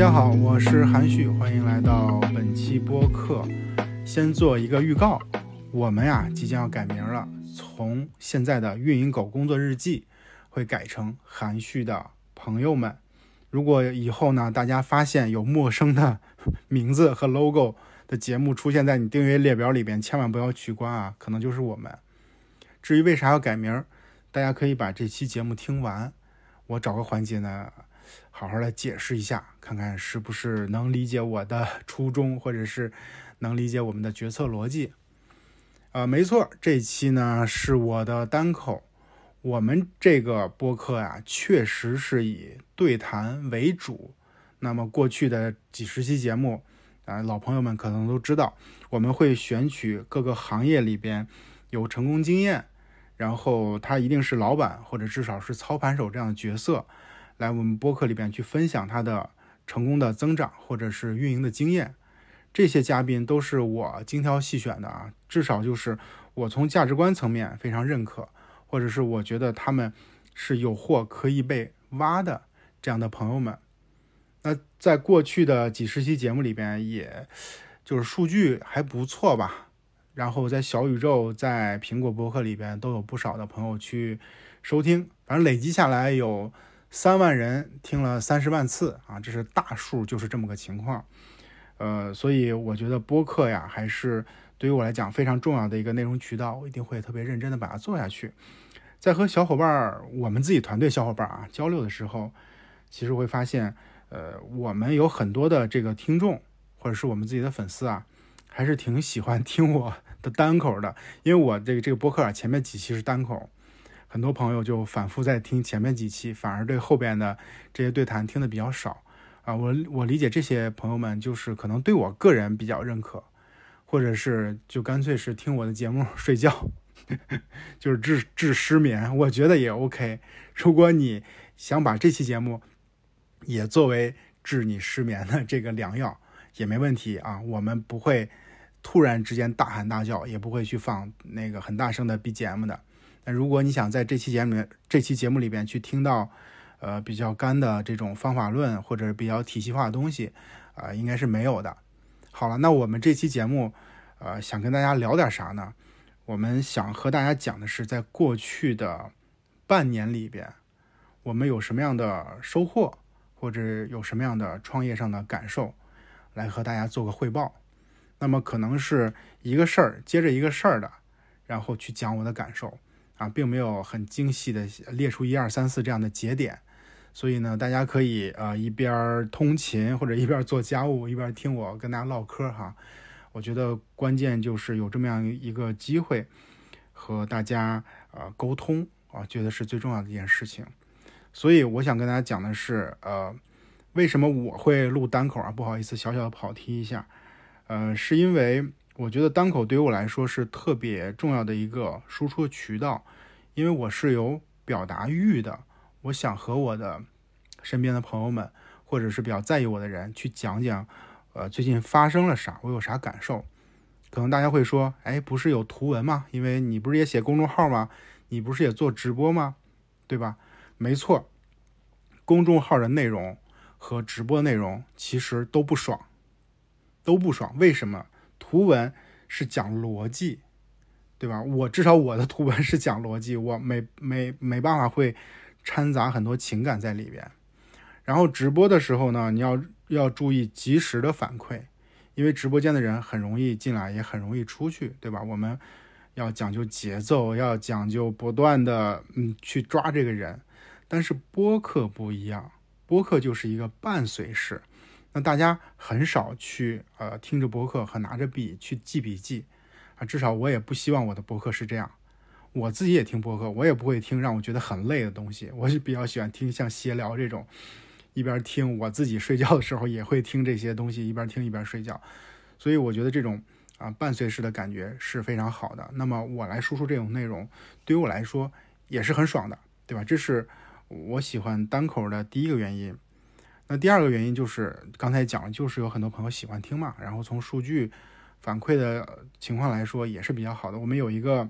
大家好，我是韩旭，欢迎来到本期播客。先做一个预告，我们呀即将要改名了，从现在的运营狗工作日记会改成韩旭的朋友们。如果以后呢，大家发现有陌生的名字和 logo 的节目出现在你订阅列表里边，千万不要取关啊，可能就是我们。至于为啥要改名，大家可以把这期节目听完，我找个环节呢。好好的解释一下，看看是不是能理解我的 初衷，或者是能理解我们的决策逻辑。呃，没错，这期呢是我的单口。我们这个播客呀，确实是以对谈为主。那么过去的几十期节目，啊，老朋友们可能都知道，我们会选取各个行业里边有成功经验，然后他一定是老板或者至少是操盘手这样的角色。来我们播客里边去分享他的成功的增长或者是运营的经验，这些嘉宾都是我精挑细选的啊，至少就是我从价值观层面非常认可，或者是我觉得他们是有货可以被挖的这样的朋友们。那在过去的几十期节目里边，也就是数据还不错吧，然后在小宇宙、在苹果播客里边都有不少的朋友去收听，反正累积下来有。三万人听了三十万次啊，这是大数，就是这么个情况。呃，所以我觉得播客呀，还是对于我来讲非常重要的一个内容渠道，我一定会特别认真的把它做下去。在和小伙伴儿，我们自己团队小伙伴儿啊交流的时候，其实会发现，呃，我们有很多的这个听众，或者是我们自己的粉丝啊，还是挺喜欢听我的单口的，因为我这个这个播客啊，前面几期是单口。很多朋友就反复在听前面几期，反而对后边的这些对谈听的比较少啊。我我理解这些朋友们就是可能对我个人比较认可，或者是就干脆是听我的节目睡觉，就是治治失眠，我觉得也 OK。如果你想把这期节目也作为治你失眠的这个良药，也没问题啊。我们不会突然之间大喊大叫，也不会去放那个很大声的 BGM 的。那如果你想在这期节目这期节目里边去听到，呃，比较干的这种方法论或者比较体系化的东西，啊，应该是没有的。好了，那我们这期节目，呃，想跟大家聊点啥呢？我们想和大家讲的是，在过去的半年里边，我们有什么样的收获，或者有什么样的创业上的感受，来和大家做个汇报。那么可能是一个事儿接着一个事儿的，然后去讲我的感受。啊，并没有很精细的列出一二三四这样的节点，所以呢，大家可以呃一边通勤或者一边做家务，一边听我跟大家唠嗑哈。我觉得关键就是有这么样一个机会和大家呃沟通啊，觉得是最重要的一件事情。所以我想跟大家讲的是，呃，为什么我会录单口啊？不好意思，小小的跑题一下，呃，是因为。我觉得单口对于我来说是特别重要的一个输出渠道，因为我是有表达欲的。我想和我的身边的朋友们，或者是比较在意我的人去讲讲，呃，最近发生了啥，我有啥感受。可能大家会说，哎，不是有图文吗？因为你不是也写公众号吗？你不是也做直播吗？对吧？没错，公众号的内容和直播内容其实都不爽，都不爽。为什么？图文是讲逻辑，对吧？我至少我的图文是讲逻辑，我没没没办法会掺杂很多情感在里边。然后直播的时候呢，你要要注意及时的反馈，因为直播间的人很容易进来，也很容易出去，对吧？我们要讲究节奏，要讲究不断的嗯去抓这个人。但是播客不一样，播客就是一个伴随式。那大家很少去呃听着博客和拿着笔去记笔记啊，至少我也不希望我的博客是这样。我自己也听博客，我也不会听让我觉得很累的东西。我是比较喜欢听像闲聊这种，一边听我自己睡觉的时候也会听这些东西，一边听一边睡觉。所以我觉得这种啊伴随式的感觉是非常好的。那么我来输出这种内容，对于我来说也是很爽的，对吧？这是我喜欢单口的第一个原因。那第二个原因就是刚才讲，就是有很多朋友喜欢听嘛，然后从数据反馈的情况来说也是比较好的。我们有一个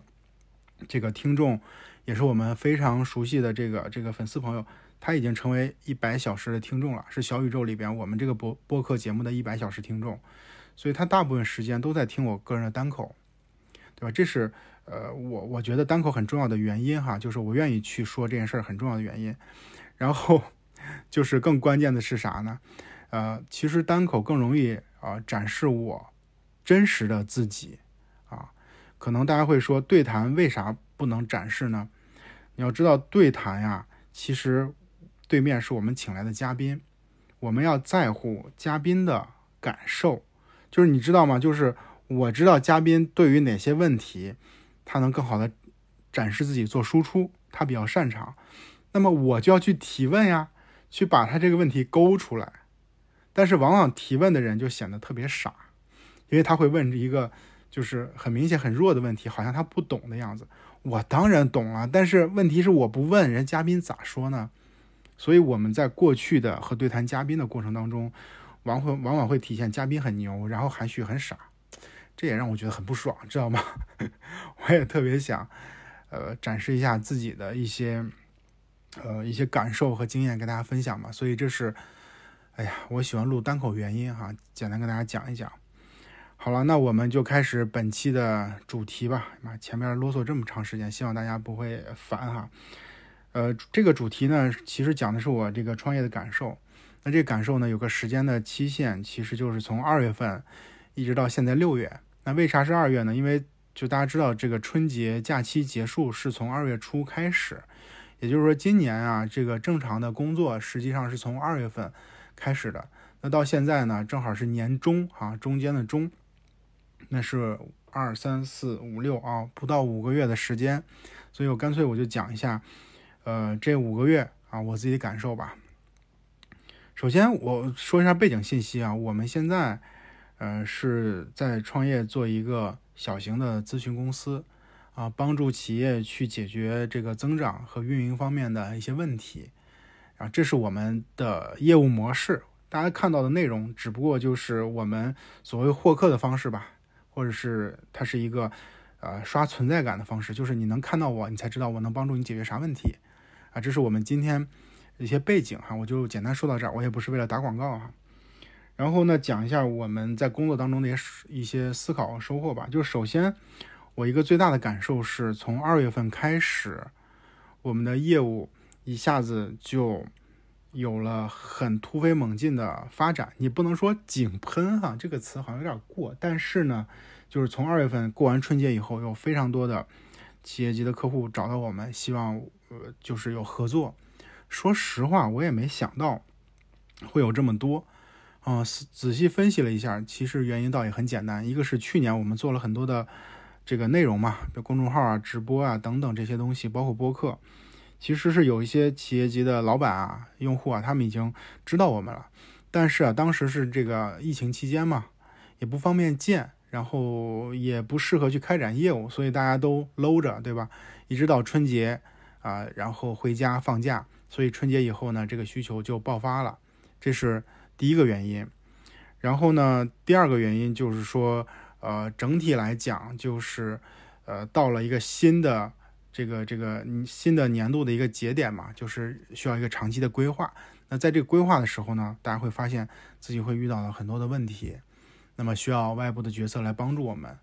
这个听众，也是我们非常熟悉的这个这个粉丝朋友，他已经成为一百小时的听众了，是小宇宙里边我们这个播播客节目的一百小时听众，所以他大部分时间都在听我个人的单口，对吧？这是呃我我觉得单口很重要的原因哈，就是我愿意去说这件事儿很重要的原因。然后就是更关键的是啥呢？呃，其实单口更容易啊展示我真实的自己啊。可能大家会说对谈为啥不能展示呢？你要知道对谈呀，其实。对面是我们请来的嘉宾，我们要在乎嘉宾的感受，就是你知道吗？就是我知道嘉宾对于哪些问题，他能更好的展示自己做输出，他比较擅长，那么我就要去提问呀，去把他这个问题勾出来。但是往往提问的人就显得特别傻，因为他会问一个就是很明显很弱的问题，好像他不懂的样子。我当然懂了，但是问题是我不问人嘉宾咋说呢？所以我们在过去的和对谈嘉宾的过程当中，往会往往会体现嘉宾很牛，然后含蓄很傻，这也让我觉得很不爽，知道吗？我也特别想，呃，展示一下自己的一些，呃，一些感受和经验跟大家分享嘛。所以这是，哎呀，我喜欢录单口原因哈，简单跟大家讲一讲。好了，那我们就开始本期的主题吧。妈，前面啰嗦这么长时间，希望大家不会烦哈。呃，这个主题呢，其实讲的是我这个创业的感受。那这感受呢，有个时间的期限，其实就是从二月份一直到现在六月。那为啥是二月呢？因为就大家知道，这个春节假期结束是从二月初开始，也就是说，今年啊，这个正常的工作实际上是从二月份开始的。那到现在呢，正好是年中啊，中间的中，那是二三四五六啊，不到五个月的时间。所以我干脆我就讲一下。呃，这五个月啊，我自己的感受吧。首先，我说一下背景信息啊，我们现在呃是在创业做一个小型的咨询公司啊，帮助企业去解决这个增长和运营方面的一些问题啊，这是我们的业务模式。大家看到的内容，只不过就是我们所谓获客的方式吧，或者是它是一个呃刷存在感的方式，就是你能看到我，你才知道我能帮助你解决啥问题。啊，这是我们今天一些背景哈，我就简单说到这儿，我也不是为了打广告哈。然后呢，讲一下我们在工作当中的一些一些思考和收获吧。就首先，我一个最大的感受是从二月份开始，我们的业务一下子就有了很突飞猛进的发展。你不能说井喷哈，这个词好像有点过，但是呢，就是从二月份过完春节以后，有非常多的企业级的客户找到我们，希望。呃，就是有合作。说实话，我也没想到会有这么多。啊，仔细分析了一下，其实原因倒也很简单。一个是去年我们做了很多的这个内容嘛，比如公众号啊、直播啊等等这些东西，包括播客，其实是有一些企业级的老板啊、用户啊，他们已经知道我们了。但是啊，当时是这个疫情期间嘛，也不方便见，然后也不适合去开展业务，所以大家都搂着，对吧？一直到春节。啊，然后回家放假，所以春节以后呢，这个需求就爆发了，这是第一个原因。然后呢，第二个原因就是说，呃，整体来讲就是，呃，到了一个新的这个这个新的年度的一个节点嘛，就是需要一个长期的规划。那在这个规划的时候呢，大家会发现自己会遇到了很多的问题，那么需要外部的角色来帮助我们，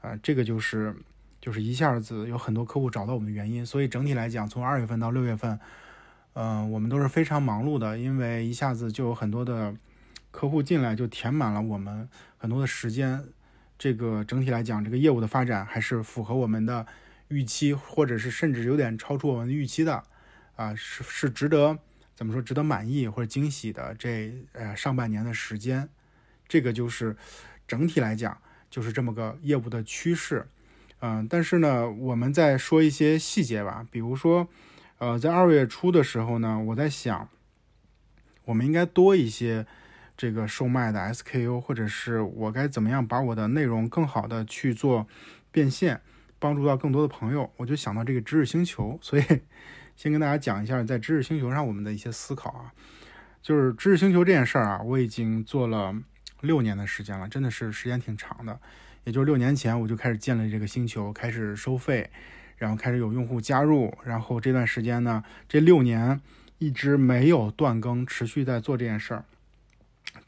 啊，这个就是。就是一下子有很多客户找到我们的原因，所以整体来讲，从二月份到六月份，嗯，我们都是非常忙碌的，因为一下子就有很多的客户进来，就填满了我们很多的时间。这个整体来讲，这个业务的发展还是符合我们的预期，或者是甚至有点超出我们预期的，啊，是是值得怎么说，值得满意或者惊喜的这呃上半年的时间，这个就是整体来讲就是这么个业务的趋势。嗯，但是呢，我们再说一些细节吧。比如说，呃，在二月初的时候呢，我在想，我们应该多一些这个售卖的 SKU，或者是我该怎么样把我的内容更好的去做变现，帮助到更多的朋友。我就想到这个知识星球，所以先跟大家讲一下在知识星球上我们的一些思考啊。就是知识星球这件事儿啊，我已经做了六年的时间了，真的是时间挺长的。也就是六年前，我就开始建立这个星球，开始收费，然后开始有用户加入，然后这段时间呢，这六年一直没有断更，持续在做这件事儿。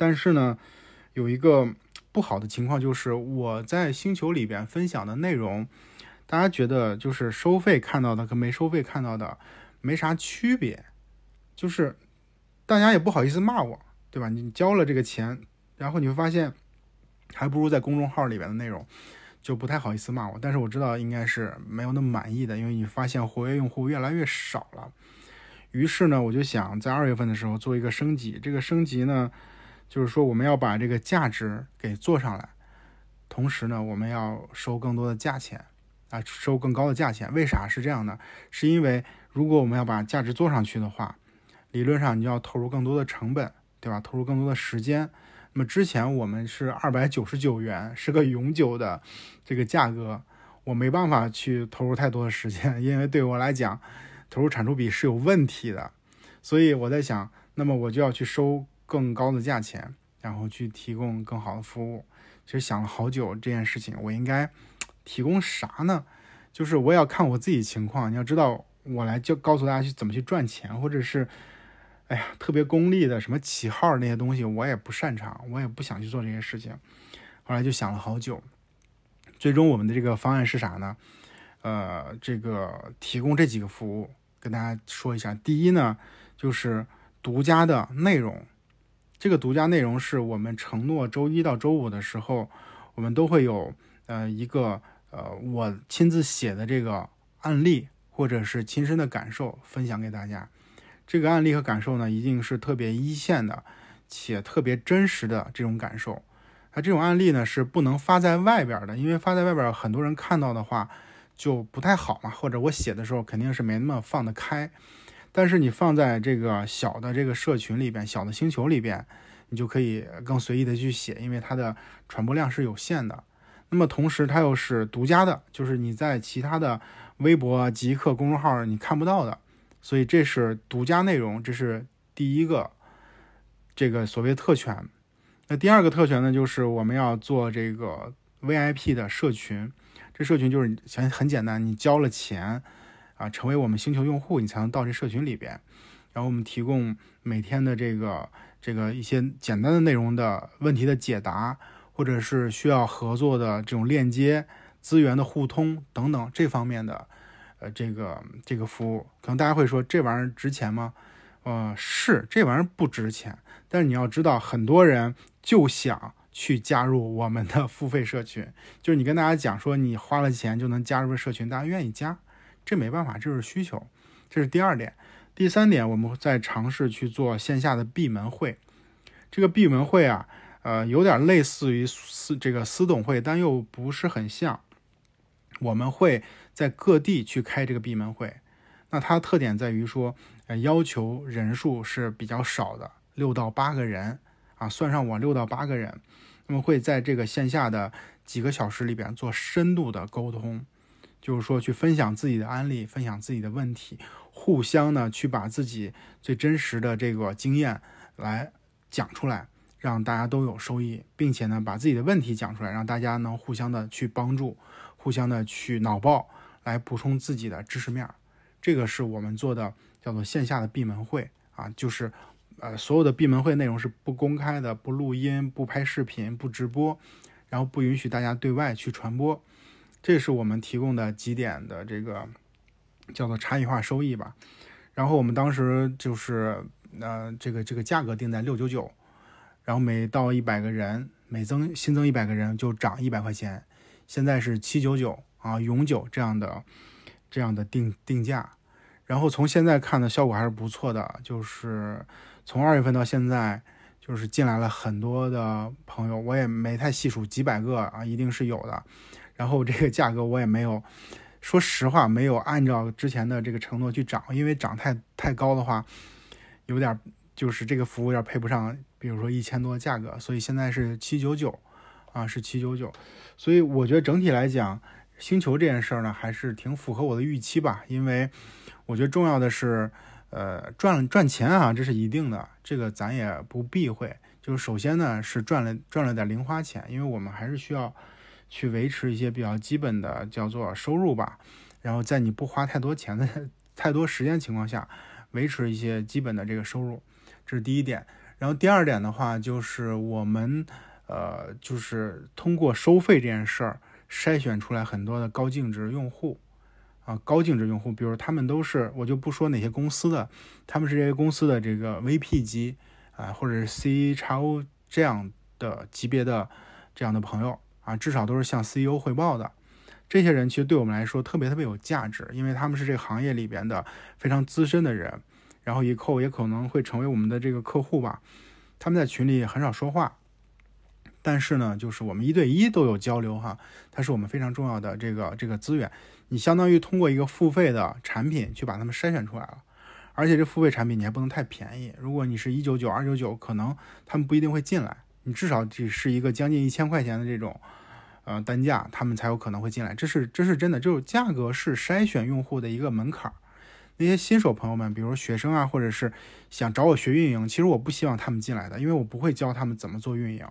但是呢，有一个不好的情况就是我在星球里边分享的内容，大家觉得就是收费看到的跟没收费看到的没啥区别，就是大家也不好意思骂我，对吧？你交了这个钱，然后你会发现还不如在公众号里边的内容。就不太好意思骂我，但是我知道应该是没有那么满意的，因为你发现活跃用户越来越少了。于是呢，我就想在二月份的时候做一个升级。这个升级呢，就是说我们要把这个价值给做上来，同时呢，我们要收更多的价钱啊，收更高的价钱。为啥是这样呢？是因为如果我们要把价值做上去的话，理论上你要投入更多的成本，对吧？投入更多的时间。那么之前我们是二百九十九元，是个永久的这个价格，我没办法去投入太多的时间，因为对我来讲，投入产出比是有问题的。所以我在想，那么我就要去收更高的价钱，然后去提供更好的服务。其实想了好久这件事情，我应该提供啥呢？就是我也要看我自己情况。你要知道，我来就告诉大家去怎么去赚钱，或者是。哎呀，特别功利的什么起号那些东西，我也不擅长，我也不想去做这些事情。后来就想了好久，最终我们的这个方案是啥呢？呃，这个提供这几个服务，跟大家说一下。第一呢，就是独家的内容。这个独家内容是我们承诺周一到周五的时候，我们都会有呃一个呃我亲自写的这个案例，或者是亲身的感受分享给大家。这个案例和感受呢，一定是特别一线的，且特别真实的这种感受。那这种案例呢，是不能发在外边的，因为发在外边很多人看到的话就不太好嘛。或者我写的时候肯定是没那么放得开。但是你放在这个小的这个社群里边、小的星球里边，你就可以更随意的去写，因为它的传播量是有限的。那么同时它又是独家的，就是你在其他的微博、极客公众号你看不到的。所以这是独家内容，这是第一个这个所谓特权。那第二个特权呢，就是我们要做这个 VIP 的社群。这社群就是很很简单，你交了钱啊，成为我们星球用户，你才能到这社群里边。然后我们提供每天的这个这个一些简单的内容的问题的解答，或者是需要合作的这种链接、资源的互通等等这方面的。呃，这个这个服务，可能大家会说这玩意儿值钱吗？呃，是，这玩意儿不值钱。但是你要知道，很多人就想去加入我们的付费社群，就是你跟大家讲说你花了钱就能加入社群，大家愿意加，这没办法，这是需求。这是第二点。第三点，我们在尝试去做线下的闭门会。这个闭门会啊，呃，有点类似于私这个私董会，但又不是很像。我们会。在各地去开这个闭门会，那它的特点在于说，呃，要求人数是比较少的，六到八个人啊，算上我六到八个人，那么会在这个线下的几个小时里边做深度的沟通，就是说去分享自己的案例，分享自己的问题，互相呢去把自己最真实的这个经验来讲出来，让大家都有收益，并且呢把自己的问题讲出来，让大家能互相的去帮助，互相的去脑爆。来补充自己的知识面，这个是我们做的叫做线下的闭门会啊，就是呃所有的闭门会内容是不公开的，不录音，不拍视频，不直播，然后不允许大家对外去传播。这是我们提供的几点的这个叫做差异化收益吧。然后我们当时就是呃这个这个价格定在六九九，然后每到一百个人，每增新增一百个人就涨一百块钱，现在是七九九。啊，永久这样的这样的定定价，然后从现在看的效果还是不错的，就是从二月份到现在，就是进来了很多的朋友，我也没太细数几百个啊，一定是有的。然后这个价格我也没有，说实话没有按照之前的这个承诺去涨，因为涨太太高的话，有点就是这个服务有点配不上，比如说一千多的价格，所以现在是七九九啊，是七九九，所以我觉得整体来讲。星球这件事儿呢，还是挺符合我的预期吧，因为我觉得重要的是，呃，赚赚钱啊，这是一定的，这个咱也不避讳。就是首先呢，是赚了赚了点零花钱，因为我们还是需要去维持一些比较基本的叫做收入吧。然后在你不花太多钱的、太多时间情况下，维持一些基本的这个收入，这是第一点。然后第二点的话，就是我们呃，就是通过收费这件事儿筛选出来很多的高净值用户啊，高净值用户，比如他们都是，我就不说哪些公司的，他们是这些公司的这个 VP 级啊，或者是 C 叉 O 这样的级别的这样的朋友啊，至少都是向 CEO 汇报的。这些人其实对我们来说特别特别有价值，因为他们是这个行业里边的非常资深的人。然后以后也可能会成为我们的这个客户吧，他们在群里很少说话，但是呢，就是我们一对一都有交流哈，它是我们非常重要的这个这个资源。你相当于通过一个付费的产品去把他们筛选出来了，而且这付费产品你还不能太便宜。如果你是一九九、二九九，可能他们不一定会进来，你至少只是一个将近一千块钱的这种呃单价，他们才有可能会进来。这是这是真的，就是价格是筛选用户的一个门槛。那些新手朋友们，比如学生啊，或者是想找我学运营，其实我不希望他们进来的，因为我不会教他们怎么做运营，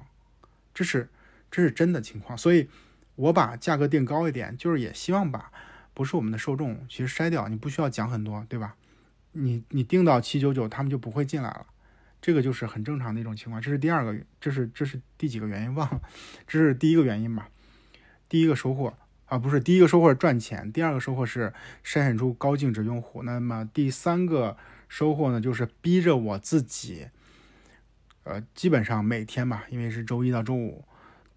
这是这是真的情况。所以，我把价格定高一点，就是也希望把不是我们的受众其实筛掉。你不需要讲很多，对吧？你你定到七九九，他们就不会进来了，这个就是很正常的一种情况。这是第二个，这是这是第几个原因忘了？这是第一个原因吧？第一个收获。啊，不是第一个收获是赚钱，第二个收获是筛选出高净值用户。那么第三个收获呢，就是逼着我自己，呃，基本上每天吧，因为是周一到周五，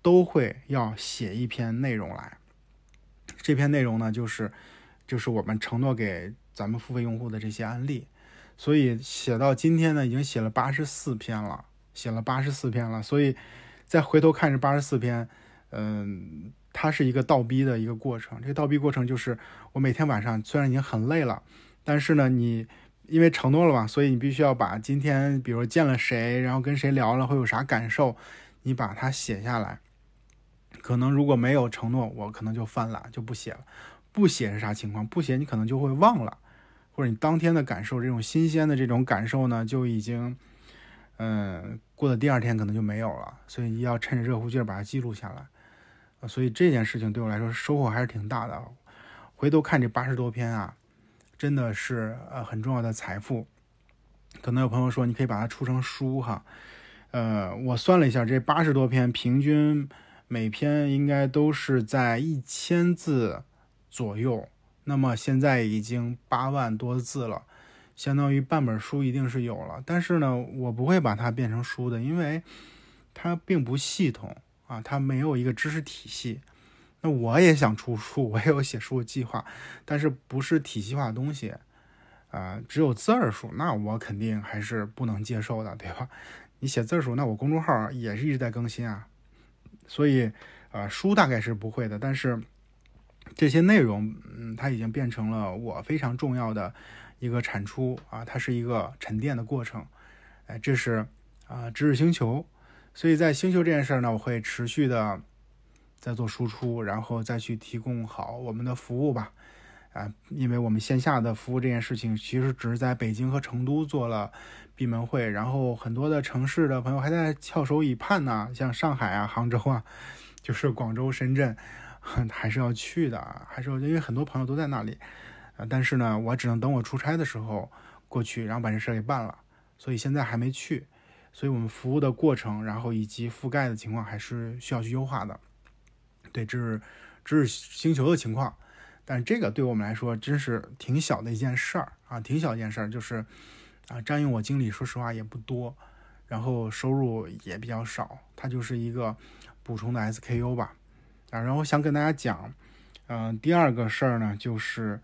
都会要写一篇内容来。这篇内容呢，就是就是我们承诺给咱们付费用户的这些案例。所以写到今天呢，已经写了八十四篇了，写了八十四篇了。所以再回头看这八十四篇，嗯。它是一个倒逼的一个过程，这个倒逼过程就是我每天晚上虽然已经很累了，但是呢，你因为承诺了嘛，所以你必须要把今天比如见了谁，然后跟谁聊了，会有啥感受，你把它写下来。可能如果没有承诺，我可能就犯懒就不写了。不写是啥情况？不写你可能就会忘了，或者你当天的感受，这种新鲜的这种感受呢，就已经嗯过了第二天可能就没有了。所以要趁着热乎劲儿把它记录下来。所以这件事情对我来说收获还是挺大的。回头看这八十多篇啊，真的是呃很重要的财富。可能有朋友说你可以把它出成书哈，呃，我算了一下，这八十多篇平均每篇应该都是在一千字左右。那么现在已经八万多字了，相当于半本书一定是有了。但是呢，我不会把它变成书的，因为它并不系统。啊，它没有一个知识体系，那我也想出书，我也有写书的计划，但是不是体系化的东西，啊，只有字儿书，那我肯定还是不能接受的，对吧？你写字儿书，那我公众号也是一直在更新啊，所以，啊，书大概是不会的，但是这些内容，嗯，它已经变成了我非常重要的一个产出啊，它是一个沉淀的过程，哎，这是啊，知识星球。所以在星球这件事儿呢，我会持续的在做输出，然后再去提供好我们的服务吧。啊，因为我们线下的服务这件事情，其实只是在北京和成都做了闭门会，然后很多的城市的朋友还在翘首以盼呢，像上海啊、杭州啊，就是广州、深圳，还是要去的，还是因为很多朋友都在那里。啊，但是呢，我只能等我出差的时候过去，然后把这事儿给办了，所以现在还没去。所以我们服务的过程，然后以及覆盖的情况，还是需要去优化的。对，这是这是星球的情况，但是这个对我们来说真是挺小的一件事儿啊，挺小一件事儿，就是啊，占用我精力，说实话也不多，然后收入也比较少，它就是一个补充的 SKU 吧。啊，然后想跟大家讲，嗯，第二个事儿呢，就是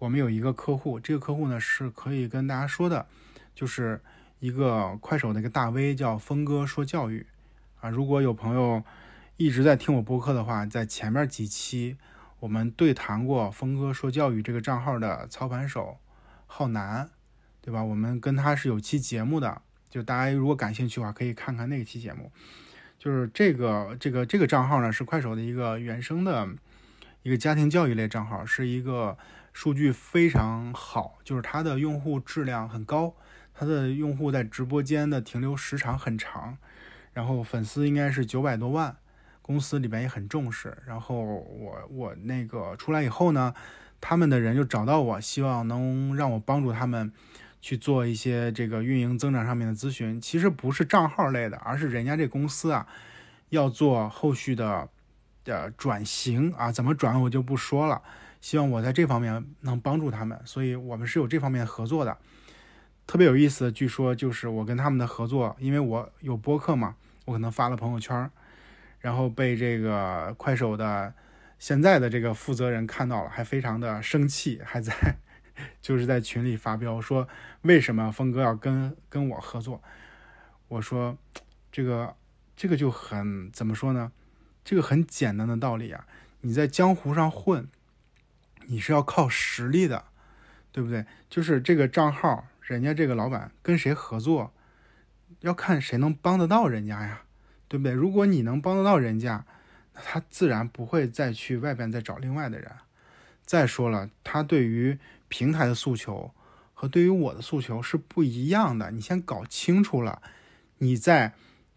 我们有一个客户，这个客户呢是可以跟大家说的，就是。一个快手的一个大 V 叫峰哥说教育啊，如果有朋友一直在听我播客的话，在前面几期我们对谈过峰哥说教育这个账号的操盘手浩南，对吧？我们跟他是有期节目的，就大家如果感兴趣的话，可以看看那期节目。就是这个这个这个账号呢，是快手的一个原生的一个家庭教育类账号，是一个数据非常好，就是它的用户质量很高。它的用户在直播间的停留时长很长，然后粉丝应该是九百多万，公司里边也很重视。然后我我那个出来以后呢，他们的人就找到我，希望能让我帮助他们去做一些这个运营增长上面的咨询，其实不是账号类的，而是人家这公司啊要做后续的的转型啊，怎么转我就不说了。希望我在这方面能帮助他们，所以我们是有这方面合作的，特别有意思。据说就是我跟他们的合作，因为我有播客嘛，我可能发了朋友圈，然后被这个快手的现在的这个负责人看到了，还非常的生气，还在就是在群里发飙说为什么峰哥要跟跟我合作？我说这个这个就很怎么说呢？这个很简单的道理啊，你在江湖上混。你是要靠实力的，对不对？就是这个账号，人家这个老板跟谁合作，要看谁能帮得到人家呀，对不对？如果你能帮得到人家，那他自然不会再去外边再找另外的人。再说了，他对于平台的诉求和对于我的诉求是不一样的。你先搞清楚了，你再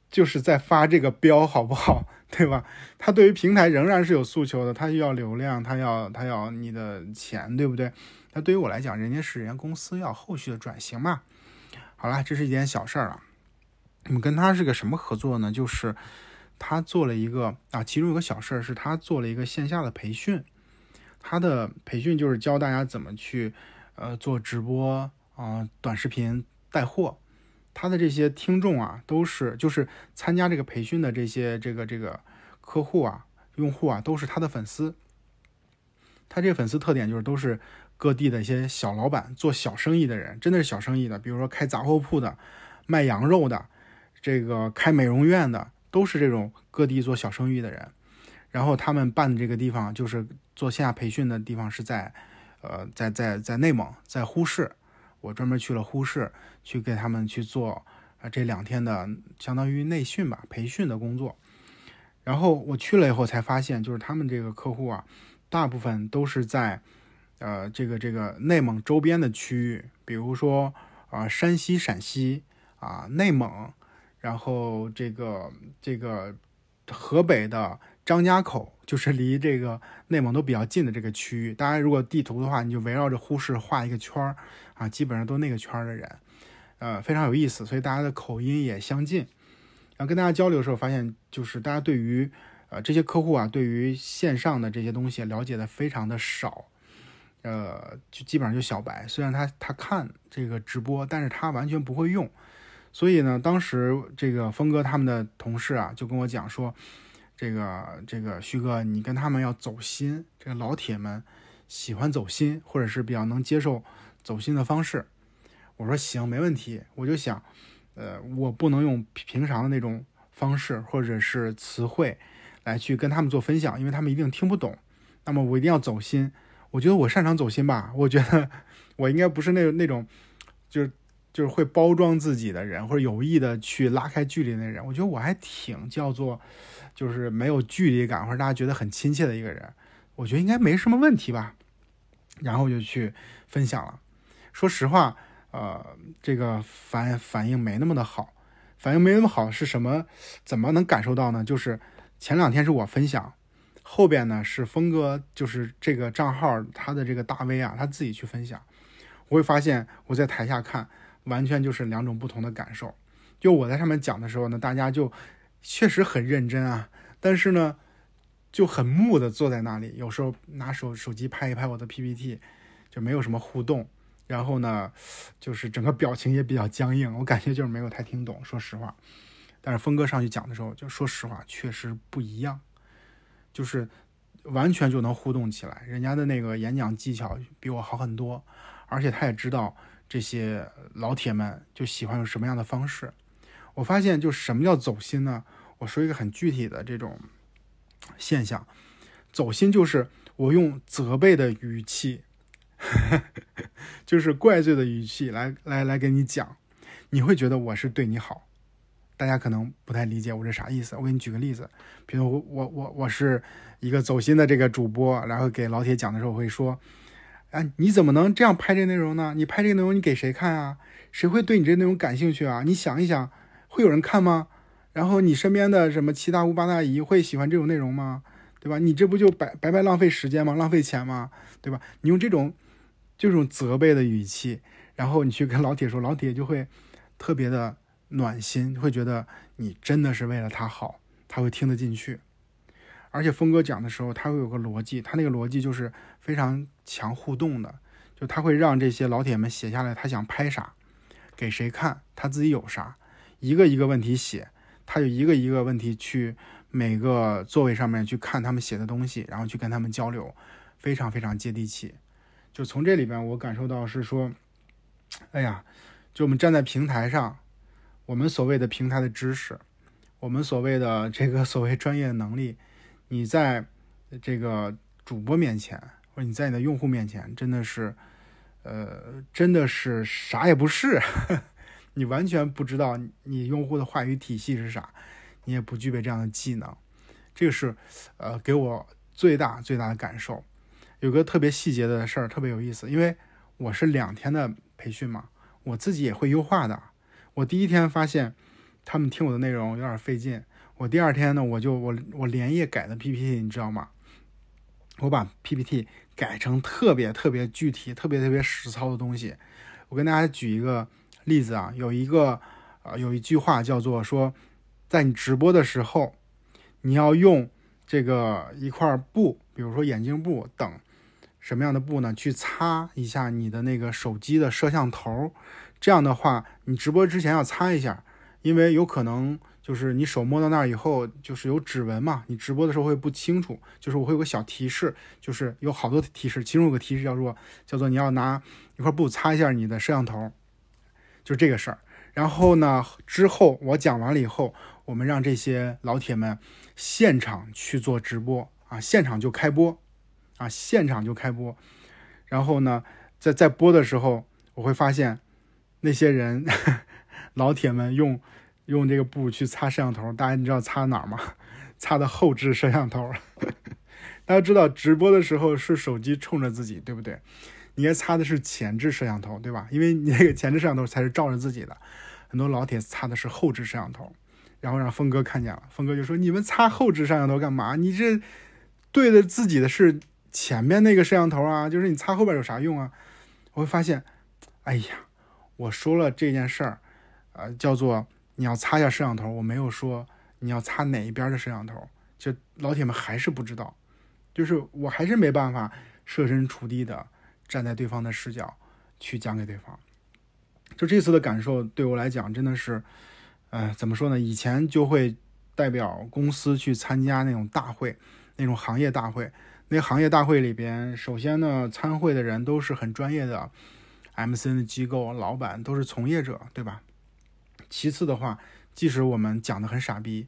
就是在发这个标，好不好？对吧？他对于平台仍然是有诉求的，他要流量，他要他要你的钱，对不对？那对于我来讲，人家是人家公司要后续的转型嘛。好了，这是一件小事儿了。我们跟他是个什么合作呢？就是他做了一个啊，其中有个小事儿是他做了一个线下的培训。他的培训就是教大家怎么去呃做直播啊、短视频带货。他的这些听众啊，都是就是参加这个培训的这些这个这个客户啊、用户啊，都是他的粉丝。他这个粉丝特点就是都是各地的一些小老板、做小生意的人，真的是小生意的，比如说开杂货铺的、卖羊肉的、这个开美容院的，都是这种各地做小生意的人。然后他们办的这个地方，就是做线下培训的地方，是在呃在在在内蒙，在呼市。我专门去了呼市，去给他们去做啊这两天的相当于内训吧，培训的工作。然后我去了以后才发现，就是他们这个客户啊，大部分都是在呃这个这个内蒙周边的区域，比如说啊山西、陕西啊内蒙，然后这个这个河北的。张家口就是离这个内蒙都比较近的这个区域。大家如果地图的话，你就围绕着呼市画一个圈儿啊，基本上都那个圈儿的人，呃，非常有意思。所以大家的口音也相近。然后跟大家交流的时候，发现就是大家对于呃这些客户啊，对于线上的这些东西了解的非常的少，呃，就基本上就小白。虽然他他看这个直播，但是他完全不会用。所以呢，当时这个峰哥他们的同事啊，就跟我讲说。这个这个旭哥，你跟他们要走心，这个老铁们喜欢走心，或者是比较能接受走心的方式。我说行，没问题。我就想，呃，我不能用平常的那种方式或者是词汇来去跟他们做分享，因为他们一定听不懂。那么我一定要走心。我觉得我擅长走心吧。我觉得 我应该不是那那种，就是就是会包装自己的人，或者有意的去拉开距离的人。我觉得我还挺叫做。就是没有距离感，或者大家觉得很亲切的一个人，我觉得应该没什么问题吧。然后就去分享了。说实话，呃，这个反反应没那么的好，反应没那么好是什么？怎么能感受到呢？就是前两天是我分享，后边呢是峰哥，就是这个账号他的这个大 V 啊，他自己去分享。我会发现我在台下看，完全就是两种不同的感受。就我在上面讲的时候呢，大家就。确实很认真啊，但是呢，就很木的坐在那里，有时候拿手手机拍一拍我的 PPT，就没有什么互动。然后呢，就是整个表情也比较僵硬，我感觉就是没有太听懂，说实话。但是峰哥上去讲的时候，就说实话，确实不一样，就是完全就能互动起来。人家的那个演讲技巧比我好很多，而且他也知道这些老铁们就喜欢用什么样的方式。我发现，就什么叫走心呢？我说一个很具体的这种现象，走心就是我用责备的语气，呵 呵就是怪罪的语气来来来跟你讲，你会觉得我是对你好。大家可能不太理解我这啥意思，我给你举个例子，比如我我我我是一个走心的这个主播，然后给老铁讲的时候会说，哎，你怎么能这样拍这内容呢？你拍这个内容你给谁看啊？谁会对你这内容感兴趣啊？你想一想。会有人看吗？然后你身边的什么七大姑八大姨会喜欢这种内容吗？对吧？你这不就白白白浪费时间吗？浪费钱吗？对吧？你用这种这种责备的语气，然后你去跟老铁说，老铁就会特别的暖心，会觉得你真的是为了他好，他会听得进去。而且峰哥讲的时候，他会有个逻辑，他那个逻辑就是非常强互动的，就他会让这些老铁们写下来他想拍啥，给谁看，他自己有啥，一个一个问题写，他就一个一个问题去每个座位上面去看他们写的东西，然后去跟他们交流，非常非常接地气。就从这里边我感受到是说，哎呀，就我们站在平台上，我们所谓的平台的知识，我们所谓的这个所谓专业能力。你在这个主播面前，你在你的用户面前，真的是，呃，真的是啥也不是，你完全不知道你用户的话语体系是啥，你也不具备这样的技能，这个是，呃，给我最大最大的感受。有个特别细节的事儿，特别有意思，因为我是两天的培训嘛，我自己也会优化的。我第一天发现他们听我的内容有点费劲。我第二天呢，我就我我连夜改的 PPT，你知道吗？我把 PPT 改成特别特别具体、特别特别实操的东西。我跟大家举一个例子啊，有一个呃有一句话叫做说，在你直播的时候，你要用这个一块布，比如说眼镜布等什么样的布呢，去擦一下你的那个手机的摄像头。这样的话，你直播之前要擦一下，因为有可能。就是你手摸到那儿以后，就是有指纹嘛，你直播的时候会不清楚。就是我会有个小提示，就是有好多提示，其中有个提示叫做叫做你要拿一块布擦一下你的摄像头，就这个事儿。然后呢，之后我讲完了以后，我们让这些老铁们现场去做直播啊，现场就开播啊，现场就开播。然后呢，在在播的时候，我会发现那些人 老铁们用。用这个布去擦摄像头，大家你知道擦哪儿吗？擦的后置摄像头。大家知道直播的时候是手机冲着自己，对不对？你该擦的是前置摄像头，对吧？因为你那个前置摄像头才是照着自己的。很多老铁擦的是后置摄像头，然后让峰哥看见了，峰哥就说：“你们擦后置摄像头干嘛？你这对着自己的是前面那个摄像头啊，就是你擦后边有啥用啊？”我会发现，哎呀，我说了这件事儿，呃，叫做。你要擦一下摄像头，我没有说你要擦哪一边的摄像头，就老铁们还是不知道，就是我还是没办法设身处地的站在对方的视角去讲给对方。就这次的感受对我来讲真的是，呃，怎么说呢？以前就会代表公司去参加那种大会，那种行业大会，那行业大会里边，首先呢，参会的人都是很专业的 MCN 的机构老板，都是从业者，对吧？其次的话，即使我们讲的很傻逼，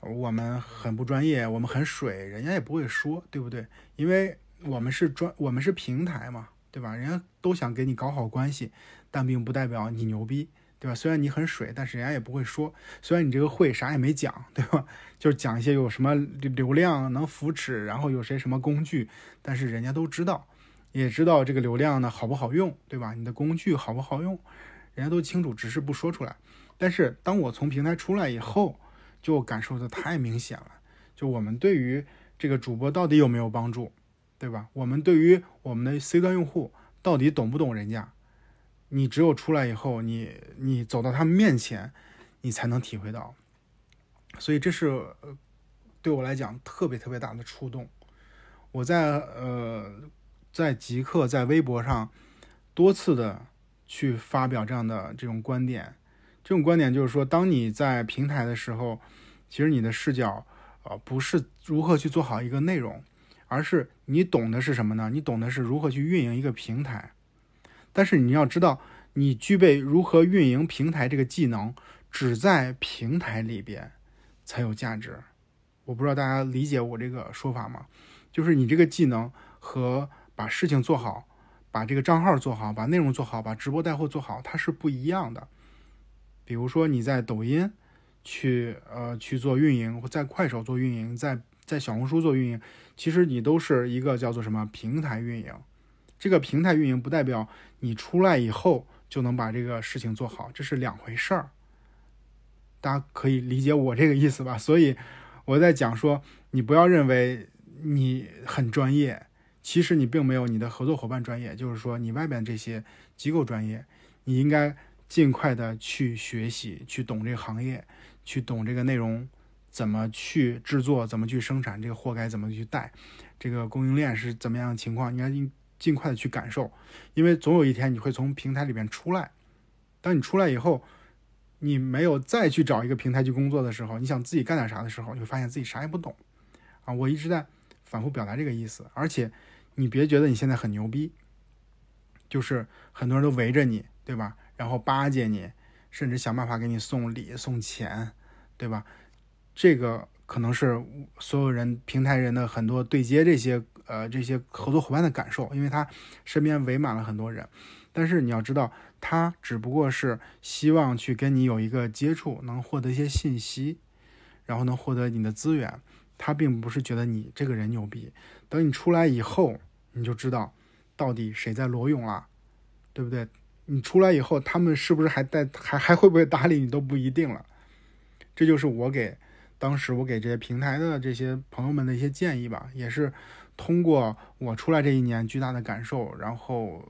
我们很不专业，我们很水，人家也不会说，对不对？因为我们是专，我们是平台嘛，对吧？人家都想给你搞好关系，但并不代表你牛逼，对吧？虽然你很水，但是人家也不会说。虽然你这个会啥也没讲，对吧？就是讲一些有什么流量能扶持，然后有些什么工具，但是人家都知道，也知道这个流量呢好不好用，对吧？你的工具好不好用，人家都清楚，只是不说出来。但是当我从平台出来以后，就感受的太明显了。就我们对于这个主播到底有没有帮助，对吧？我们对于我们的 C 端用户到底懂不懂人家？你只有出来以后，你你走到他们面前，你才能体会到。所以这是对我来讲特别特别大的触动。我在呃在极客在微博上多次的去发表这样的这种观点。这种观点就是说，当你在平台的时候，其实你的视角，呃，不是如何去做好一个内容，而是你懂的是什么呢？你懂的是如何去运营一个平台。但是你要知道，你具备如何运营平台这个技能，只在平台里边才有价值。我不知道大家理解我这个说法吗？就是你这个技能和把事情做好，把这个账号做好，把内容做好，把直播带货做好，它是不一样的。比如说你在抖音去呃去做运营，或在快手做运营，在在小红书做运营，其实你都是一个叫做什么平台运营。这个平台运营不代表你出来以后就能把这个事情做好，这是两回事儿。大家可以理解我这个意思吧？所以我在讲说，你不要认为你很专业，其实你并没有你的合作伙伴专业，就是说你外边这些机构专业。你应该尽快的去学习，去懂这个行业，去懂这个内容怎么去制作，怎么去生产，这个货该怎么去带，这个供应链是怎么样的情况，应该尽尽快的去感受，因为总有一天你会从平台里边出来。当你出来以后，你没有再去找一个平台去工作的时候，你想自己干点啥的时候，你会发现自己啥也不懂。啊，我一直在反复表达这个意思，而且你别觉得你现在很牛逼，就是很多人都围着你。对吧？然后巴结你，甚至想办法给你送礼送钱，对吧？这个可能是所有人平台人的很多对接这些呃这些合作伙伴的感受，因为他身边围满了很多人。但是你要知道，他只不过是希望去跟你有一个接触，能获得一些信息，然后能获得你的资源。他并不是觉得你这个人牛逼。等你出来以后，你就知道到底谁在裸泳了，对不对？你出来以后，他们是不是还带还还会不会搭理你都不一定了。这就是我给当时我给这些平台的这些朋友们的一些建议吧，也是通过我出来这一年巨大的感受，然后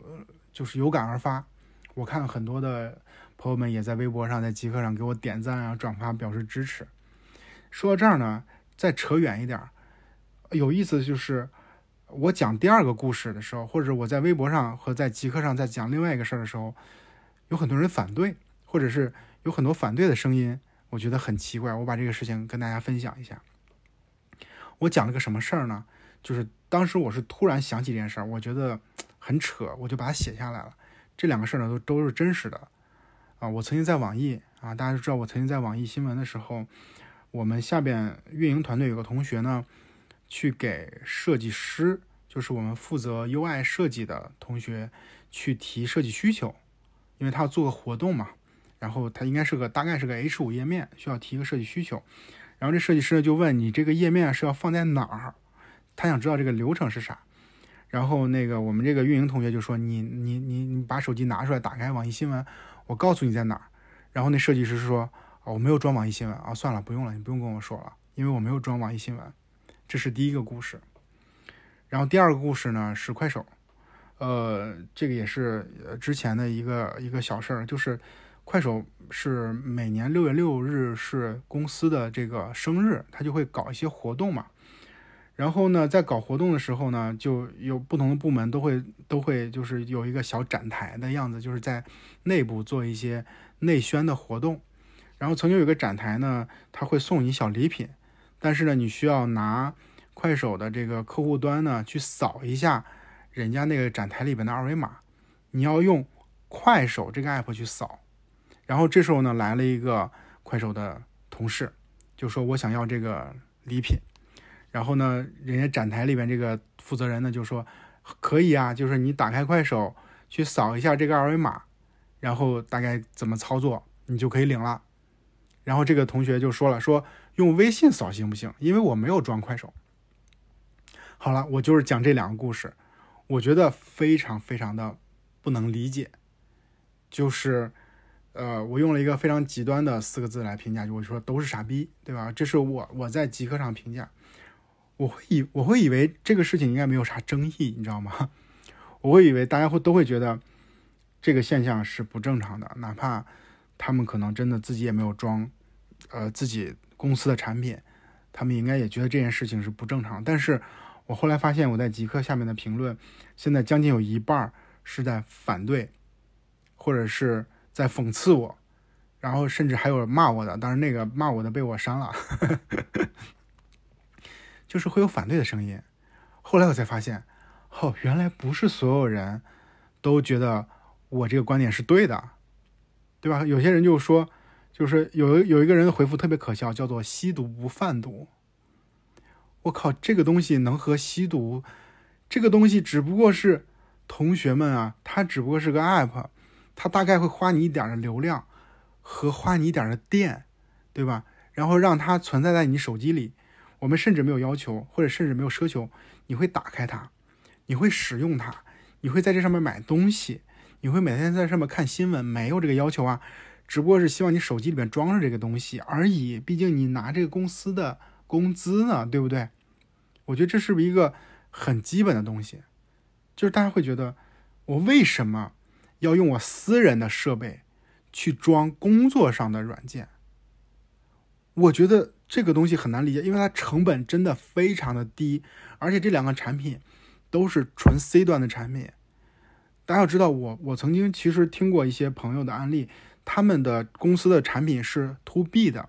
就是有感而发。我看很多的朋友们也在微博上、在极客上给我点赞啊、转发表示支持。说到这儿呢，再扯远一点，有意思的就是。我讲第二个故事的时候，或者我在微博上和在极客上在讲另外一个事儿的时候，有很多人反对，或者是有很多反对的声音，我觉得很奇怪。我把这个事情跟大家分享一下。我讲了个什么事儿呢？就是当时我是突然想起这件事儿，我觉得很扯，我就把它写下来了。这两个事儿呢，都都是真实的啊。我曾经在网易啊，大家都知道，我曾经在网易新闻的时候，我们下边运营团队有个同学呢。去给设计师，就是我们负责 UI 设计的同学去提设计需求，因为他要做个活动嘛，然后他应该是个大概是个 H5 页面，需要提一个设计需求，然后这设计师呢就问你这个页面是要放在哪儿，他想知道这个流程是啥，然后那个我们这个运营同学就说你你你你把手机拿出来，打开网易新闻，我告诉你在哪儿，然后那设计师说哦我没有装网易新闻啊，算了不用了，你不用跟我说了，因为我没有装网易新闻。这是第一个故事，然后第二个故事呢是快手，呃，这个也是之前的一个一个小事儿，就是快手是每年六月六日是公司的这个生日，他就会搞一些活动嘛。然后呢，在搞活动的时候呢，就有不同的部门都会都会就是有一个小展台的样子，就是在内部做一些内宣的活动。然后曾经有个展台呢，他会送你小礼品。但是呢，你需要拿快手的这个客户端呢去扫一下人家那个展台里边的二维码，你要用快手这个 app 去扫。然后这时候呢，来了一个快手的同事，就说我想要这个礼品。然后呢，人家展台里边这个负责人呢就说可以啊，就是你打开快手去扫一下这个二维码，然后大概怎么操作，你就可以领了。然后这个同学就说了说。用微信扫行不行？因为我没有装快手。好了，我就是讲这两个故事，我觉得非常非常的不能理解。就是，呃，我用了一个非常极端的四个字来评价，就我说都是傻逼，对吧？这是我我在极客上评价，我会以我会以为这个事情应该没有啥争议，你知道吗？我会以为大家会都会觉得这个现象是不正常的，哪怕他们可能真的自己也没有装，呃，自己。公司的产品，他们应该也觉得这件事情是不正常。但是我后来发现，我在极客下面的评论，现在将近有一半是在反对，或者是在讽刺我，然后甚至还有骂我的。当然，那个骂我的被我删了，就是会有反对的声音。后来我才发现，哦，原来不是所有人都觉得我这个观点是对的，对吧？有些人就说。就是有有一个人回复特别可笑，叫做“吸毒不贩毒”。我靠，这个东西能和吸毒？这个东西只不过是同学们啊，它只不过是个 app，它大概会花你一点的流量和花你一点的电，对吧？然后让它存在在你手机里。我们甚至没有要求，或者甚至没有奢求，你会打开它，你会使用它，你会在这上面买东西，你会每天在上面看新闻，没有这个要求啊。只不过是希望你手机里面装着这个东西而已，毕竟你拿这个公司的工资呢，对不对？我觉得这是不是一个很基本的东西？就是大家会觉得，我为什么要用我私人的设备去装工作上的软件。我觉得这个东西很难理解，因为它成本真的非常的低，而且这两个产品都是纯 C 端的产品。大家要知道，我我曾经其实听过一些朋友的案例，他们的公司的产品是 To B 的，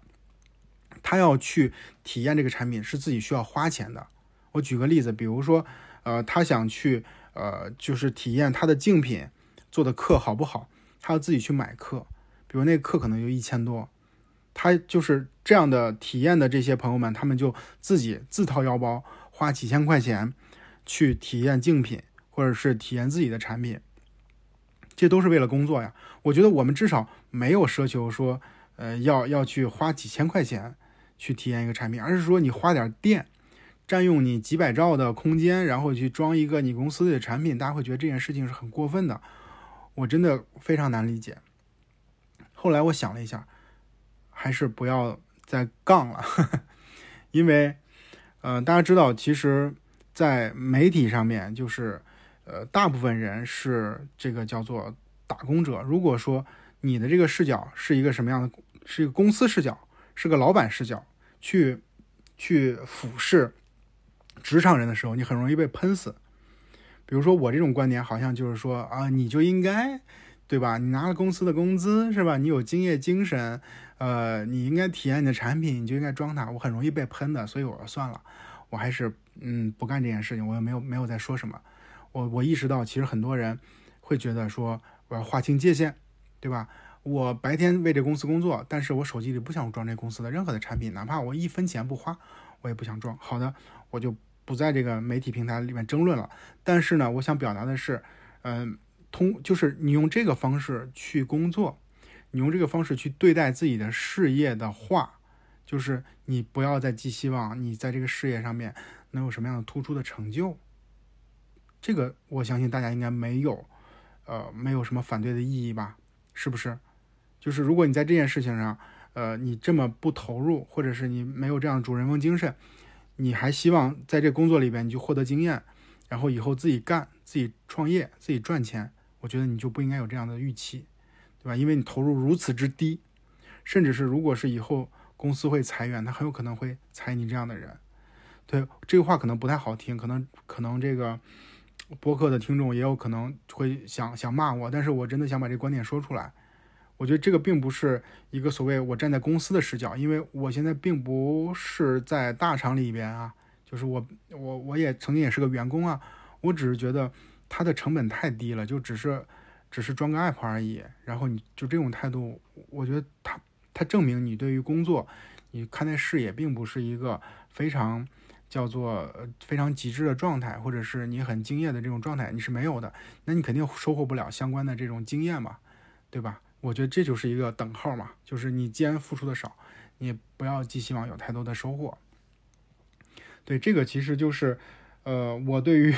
他要去体验这个产品是自己需要花钱的。我举个例子，比如说，呃，他想去呃，就是体验他的竞品做的课好不好，他要自己去买课，比如那个课可能就一千多。他就是这样的体验的这些朋友们，他们就自己自掏腰包花几千块钱去体验竞品，或者是体验自己的产品，这都是为了工作呀。我觉得我们至少没有奢求说，呃，要要去花几千块钱去体验一个产品，而是说你花点电，占用你几百兆的空间，然后去装一个你公司的产品，大家会觉得这件事情是很过分的。我真的非常难理解。后来我想了一下。还是不要再杠了，因为，呃，大家知道，其实，在媒体上面，就是，呃，大部分人是这个叫做打工者。如果说你的这个视角是一个什么样的，是一个公司视角，是个老板视角，去去俯视职场人的时候，你很容易被喷死。比如说我这种观点，好像就是说啊，你就应该，对吧？你拿了公司的工资，是吧？你有敬业精神。呃，你应该体验你的产品，你就应该装它。我很容易被喷的，所以我说算了，我还是嗯不干这件事情。我也没有没有在说什么。我我意识到，其实很多人会觉得说我要划清界限，对吧？我白天为这公司工作，但是我手机里不想装这公司的任何的产品，哪怕我一分钱不花，我也不想装。好的，我就不在这个媒体平台里面争论了。但是呢，我想表达的是，嗯，通就是你用这个方式去工作。你用这个方式去对待自己的事业的话，就是你不要再寄希望你在这个事业上面能有什么样的突出的成就。这个我相信大家应该没有，呃，没有什么反对的意义吧？是不是？就是如果你在这件事情上，呃，你这么不投入，或者是你没有这样主人翁精神，你还希望在这工作里边你就获得经验，然后以后自己干、自己创业、自己赚钱，我觉得你就不应该有这样的预期。对吧？因为你投入如此之低，甚至是如果是以后公司会裁员，他很有可能会裁你这样的人。对这个话可能不太好听，可能可能这个播客的听众也有可能会想想骂我，但是我真的想把这观点说出来。我觉得这个并不是一个所谓我站在公司的视角，因为我现在并不是在大厂里边啊，就是我我我也曾经也是个员工啊，我只是觉得它的成本太低了，就只是。只是装个 app 而已，然后你就这种态度，我觉得它它证明你对于工作，你看待视野并不是一个非常叫做非常极致的状态，或者是你很敬业的这种状态，你是没有的，那你肯定收获不了相关的这种经验嘛，对吧？我觉得这就是一个等号嘛，就是你既然付出的少，你不要寄希望有太多的收获。对，这个其实就是呃，我对于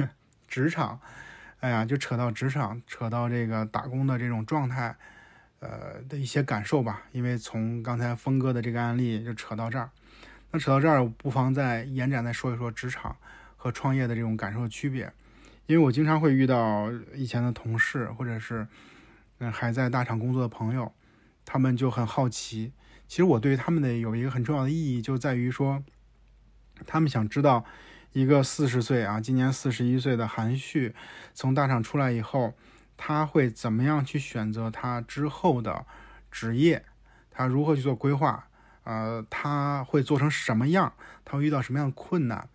职场。哎呀，就扯到职场，扯到这个打工的这种状态，呃的一些感受吧。因为从刚才峰哥的这个案例就扯到这儿，那扯到这儿，不妨再延展再说一说职场和创业的这种感受区别。因为我经常会遇到以前的同事，或者是嗯还在大厂工作的朋友，他们就很好奇。其实我对他们的有一个很重要的意义，就在于说，他们想知道。一个四十岁啊，今年四十一岁的韩旭，从大厂出来以后，他会怎么样去选择他之后的职业？他如何去做规划？呃，他会做成什么样？他会遇到什么样的困难？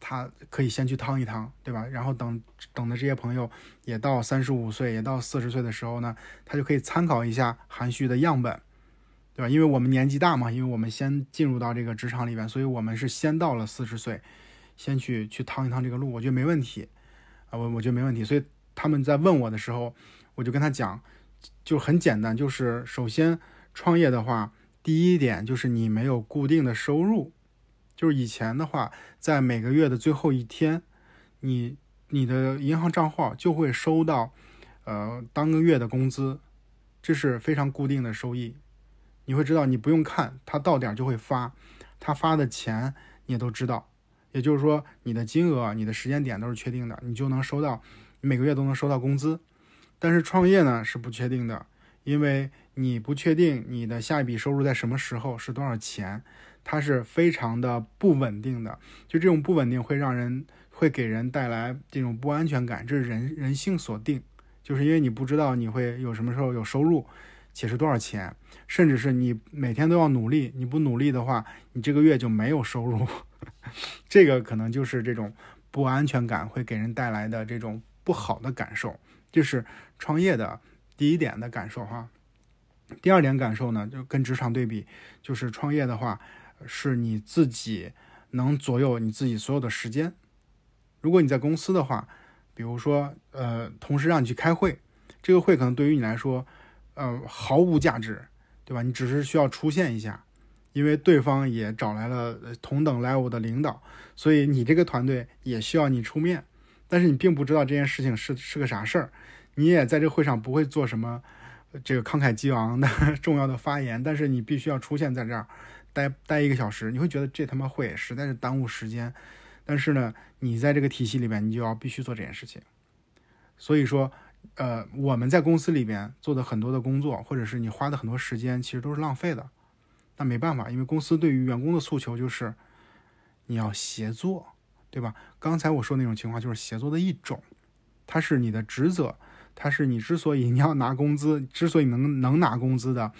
他可以先去趟一趟，对吧？然后等等的这些朋友也到三十五岁，也到四十岁的时候呢，他就可以参考一下韩旭的样本，对吧？因为我们年纪大嘛，因为我们先进入到这个职场里边，所以我们是先到了四十岁。先去去趟一趟这个路，我觉得没问题，啊，我我觉得没问题。所以他们在问我的时候，我就跟他讲，就很简单，就是首先创业的话，第一点就是你没有固定的收入，就是以前的话，在每个月的最后一天，你你的银行账号就会收到，呃，当个月的工资，这是非常固定的收益，你会知道，你不用看，他到点就会发，他发的钱你也都知道。也就是说，你的金额、你的时间点都是确定的，你就能收到，每个月都能收到工资。但是创业呢是不确定的，因为你不确定你的下一笔收入在什么时候是多少钱，它是非常的不稳定的。就这种不稳定会让人会给人带来这种不安全感，这是人人性所定，就是因为你不知道你会有什么时候有收入，且是多少钱，甚至是你每天都要努力，你不努力的话，你这个月就没有收入。这个可能就是这种不安全感会给人带来的这种不好的感受，这是创业的第一点的感受哈。第二点感受呢，就跟职场对比，就是创业的话，是你自己能左右你自己所有的时间。如果你在公司的话，比如说呃，同事让你去开会，这个会可能对于你来说，呃，毫无价值，对吧？你只是需要出现一下。因为对方也找来了同等 level 的领导，所以你这个团队也需要你出面，但是你并不知道这件事情是是个啥事儿，你也在这会上不会做什么这个慷慨激昂的 重要的发言，但是你必须要出现在这儿，待待一个小时，你会觉得这他妈会实在是耽误时间，但是呢，你在这个体系里边，你就要必须做这件事情，所以说，呃，我们在公司里边做的很多的工作，或者是你花的很多时间，其实都是浪费的。那没办法，因为公司对于员工的诉求就是你要协作，对吧？刚才我说那种情况就是协作的一种，它是你的职责，它是你之所以你要拿工资，之所以能能拿工资的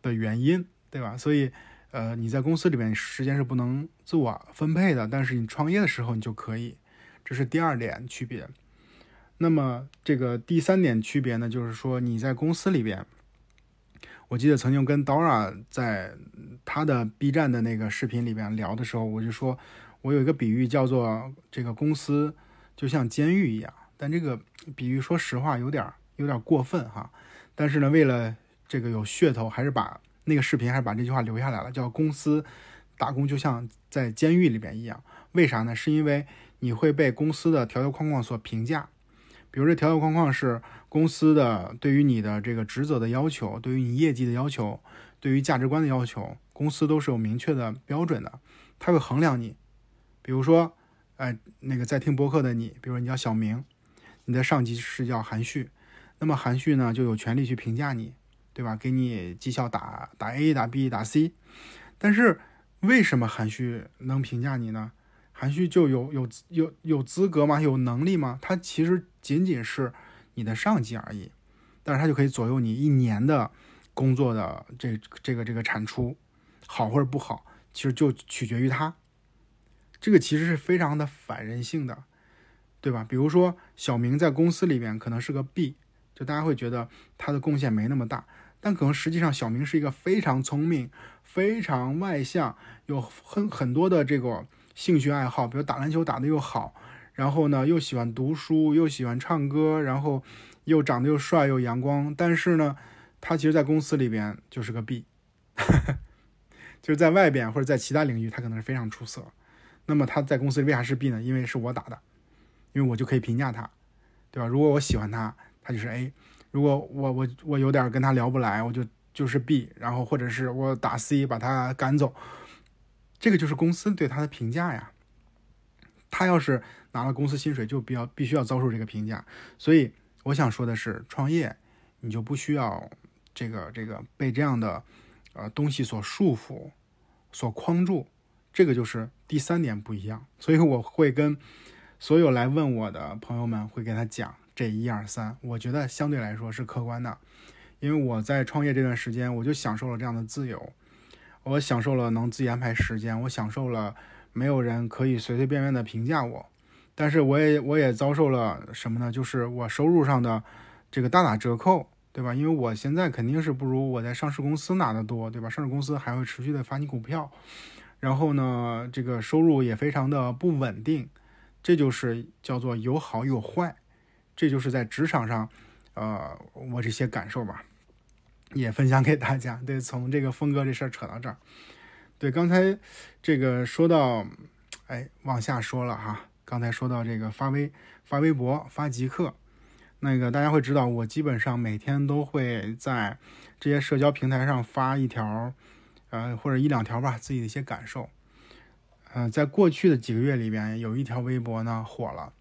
的原因，对吧？所以，呃，你在公司里面时间是不能自我分配的，但是你创业的时候你就可以，这是第二点区别。那么这个第三点区别呢，就是说你在公司里边。我记得曾经跟 Dora 在他的 B 站的那个视频里边聊的时候，我就说，我有一个比喻叫做这个公司就像监狱一样，但这个比喻说实话有点有点过分哈。但是呢，为了这个有噱头，还是把那个视频还是把这句话留下来了，叫公司打工就像在监狱里边一样。为啥呢？是因为你会被公司的条条框框所评价。比如这条条框框是公司的对于你的这个职责的要求，对于你业绩的要求，对于价值观的要求，公司都是有明确的标准的，他会衡量你。比如说，哎，那个在听博客的你，比如说你叫小明，你的上级是叫韩旭，那么韩旭呢就有权利去评价你，对吧？给你绩效打打 A、打 B、打 C。但是为什么韩旭能评价你呢？韩旭就有有有有资格吗？有能力吗？他其实仅仅是你的上级而已，但是他就可以左右你一年的工作的这这个这个产出，好或者不好，其实就取决于他。这个其实是非常的反人性的，对吧？比如说小明在公司里面可能是个 B，就大家会觉得他的贡献没那么大，但可能实际上小明是一个非常聪明、非常外向，有很很多的这个。兴趣爱好，比如打篮球打得又好，然后呢又喜欢读书，又喜欢唱歌，然后又长得又帅又阳光。但是呢，他其实，在公司里边就是个 B，就是在外边或者在其他领域，他可能是非常出色。那么他在公司里为啥是 B 呢？因为是我打的，因为我就可以评价他，对吧？如果我喜欢他，他就是 A；如果我我我有点跟他聊不来，我就就是 B。然后或者是我打 C 把他赶走。这个就是公司对他的评价呀，他要是拿了公司薪水，就比较必须要遭受这个评价。所以我想说的是，创业你就不需要这个这个被这样的呃东西所束缚、所框住。这个就是第三点不一样。所以我会跟所有来问我的朋友们，会给他讲这一二三。我觉得相对来说是客观的，因为我在创业这段时间，我就享受了这样的自由。我享受了能自己安排时间，我享受了没有人可以随随便便的评价我，但是我也我也遭受了什么呢？就是我收入上的这个大打折扣，对吧？因为我现在肯定是不如我在上市公司拿的多，对吧？上市公司还会持续的发你股票，然后呢，这个收入也非常的不稳定，这就是叫做有好有坏，这就是在职场上，呃，我这些感受吧。也分享给大家。对，从这个峰哥这事儿扯到这儿。对，刚才这个说到，哎，往下说了哈。刚才说到这个发微发微博发极客，那个大家会知道，我基本上每天都会在这些社交平台上发一条，呃，或者一两条吧，自己的一些感受。嗯，在过去的几个月里边，有一条微博呢火了。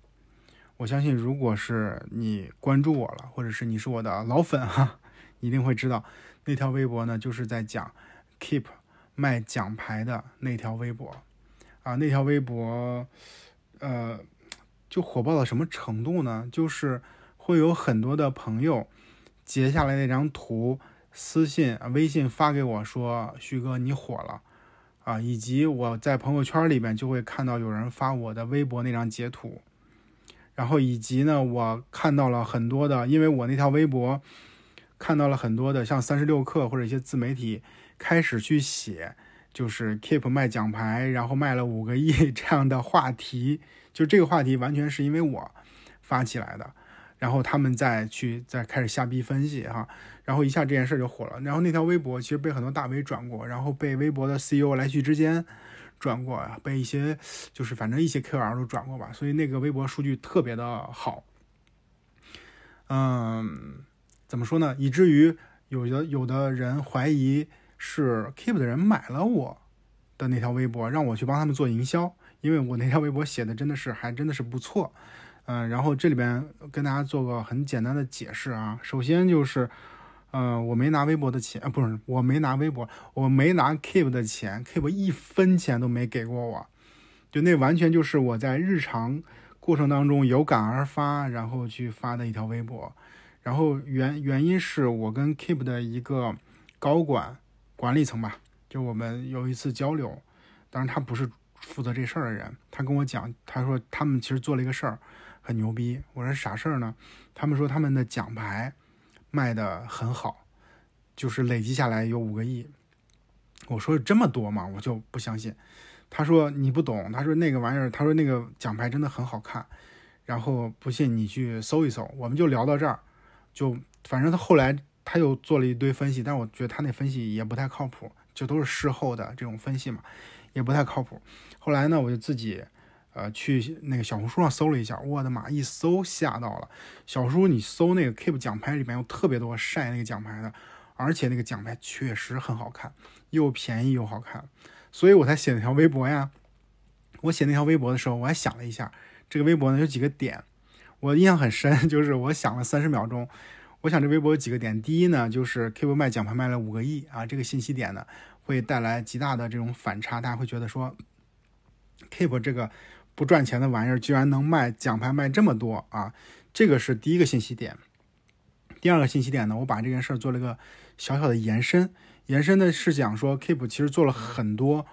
我相信，如果是你关注我了，或者是你是我的老粉哈，一定会知道那条微博呢，就是在讲 Keep 卖奖牌的那条微博啊。那条微博，呃，就火爆到什么程度呢？就是会有很多的朋友截下来那张图，私信、微信发给我说：“旭哥，你火了。”啊，以及我在朋友圈里面就会看到有人发我的微博那张截图，然后以及呢，我看到了很多的，因为我那条微博看到了很多的，像三十六氪或者一些自媒体开始去写，就是 Keep 卖奖牌，然后卖了五个亿 这样的话题，就这个话题完全是因为我发起来的。然后他们再去再开始瞎逼分析哈，然后一下这件事就火了。然后那条微博其实被很多大 V 转过，然后被微博的 CEO 来去之间转过，被一些就是反正一些 KOL 都转过吧。所以那个微博数据特别的好。嗯，怎么说呢？以至于有的有的人怀疑是 Keep 的人买了我的那条微博，让我去帮他们做营销，因为我那条微博写的真的是还真的是不错。嗯，然后这里边跟大家做个很简单的解释啊。首先就是，呃，我没拿微博的钱，不是，我没拿微博，我没拿 Keep 的钱，Keep 一分钱都没给过我，就那完全就是我在日常过程当中有感而发，然后去发的一条微博。然后原原因是我跟 Keep 的一个高管管理层吧，就我们有一次交流，当然他不是负责这事儿的人，他跟我讲，他说他们其实做了一个事儿。很牛逼！我说啥事儿呢？他们说他们的奖牌卖的很好，就是累积下来有五个亿。我说这么多吗？我就不相信。他说你不懂。他说那个玩意儿，他说那个奖牌真的很好看。然后不信你去搜一搜。我们就聊到这儿，就反正他后来他又做了一堆分析，但我觉得他那分析也不太靠谱，就都是事后的这种分析嘛，也不太靠谱。后来呢，我就自己。呃，去那个小红书上搜了一下，我的妈，一搜吓到了。小叔，你搜那个 Keep 奖牌里面有特别多晒那个奖牌的，而且那个奖牌确实很好看，又便宜又好看，所以我才写那条微博呀。我写那条微博的时候，我还想了一下，这个微博呢有几个点，我印象很深，就是我想了三十秒钟，我想这微博有几个点。第一呢，就是 Keep 卖奖牌卖了五个亿啊，这个信息点呢会带来极大的这种反差，大家会觉得说 Keep 这个。不赚钱的玩意儿居然能卖奖牌卖这么多啊！这个是第一个信息点。第二个信息点呢，我把这件事儿做了一个小小的延伸。延伸的是讲说，Keep 其实做了很多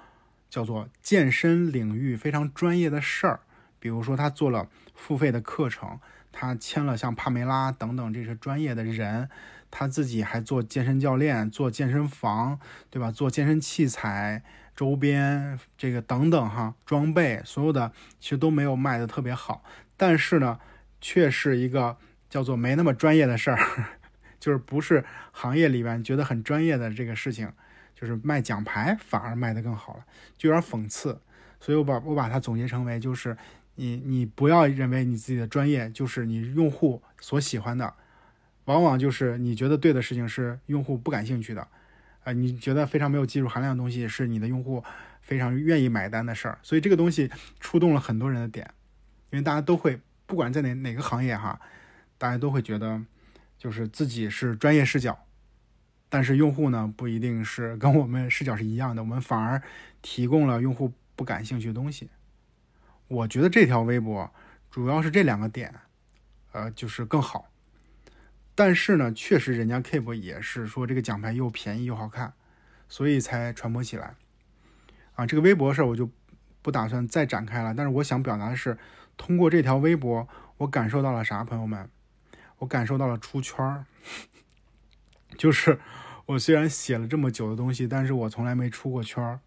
叫做健身领域非常专业的事儿，比如说他做了付费的课程，他签了像帕梅拉等等这些专业的人，他自己还做健身教练，做健身房，对吧？做健身器材。周边这个等等哈，装备所有的其实都没有卖的特别好，但是呢，却是一个叫做没那么专业的事儿，就是不是行业里边觉得很专业的这个事情，就是卖奖牌反而卖的更好了，就有点讽刺。所以我把我把它总结成为，就是你你不要认为你自己的专业就是你用户所喜欢的，往往就是你觉得对的事情是用户不感兴趣的。啊，你觉得非常没有技术含量的东西是你的用户非常愿意买单的事儿，所以这个东西触动了很多人的点，因为大家都会不管在哪哪个行业哈，大家都会觉得就是自己是专业视角，但是用户呢不一定是跟我们视角是一样的，我们反而提供了用户不感兴趣的东西。我觉得这条微博主要是这两个点，呃，就是更好。但是呢，确实人家 Keep 也是说这个奖牌又便宜又好看，所以才传播起来。啊，这个微博事儿我就不打算再展开了。但是我想表达的是，通过这条微博，我感受到了啥？朋友们，我感受到了出圈儿。就是我虽然写了这么久的东西，但是我从来没出过圈儿。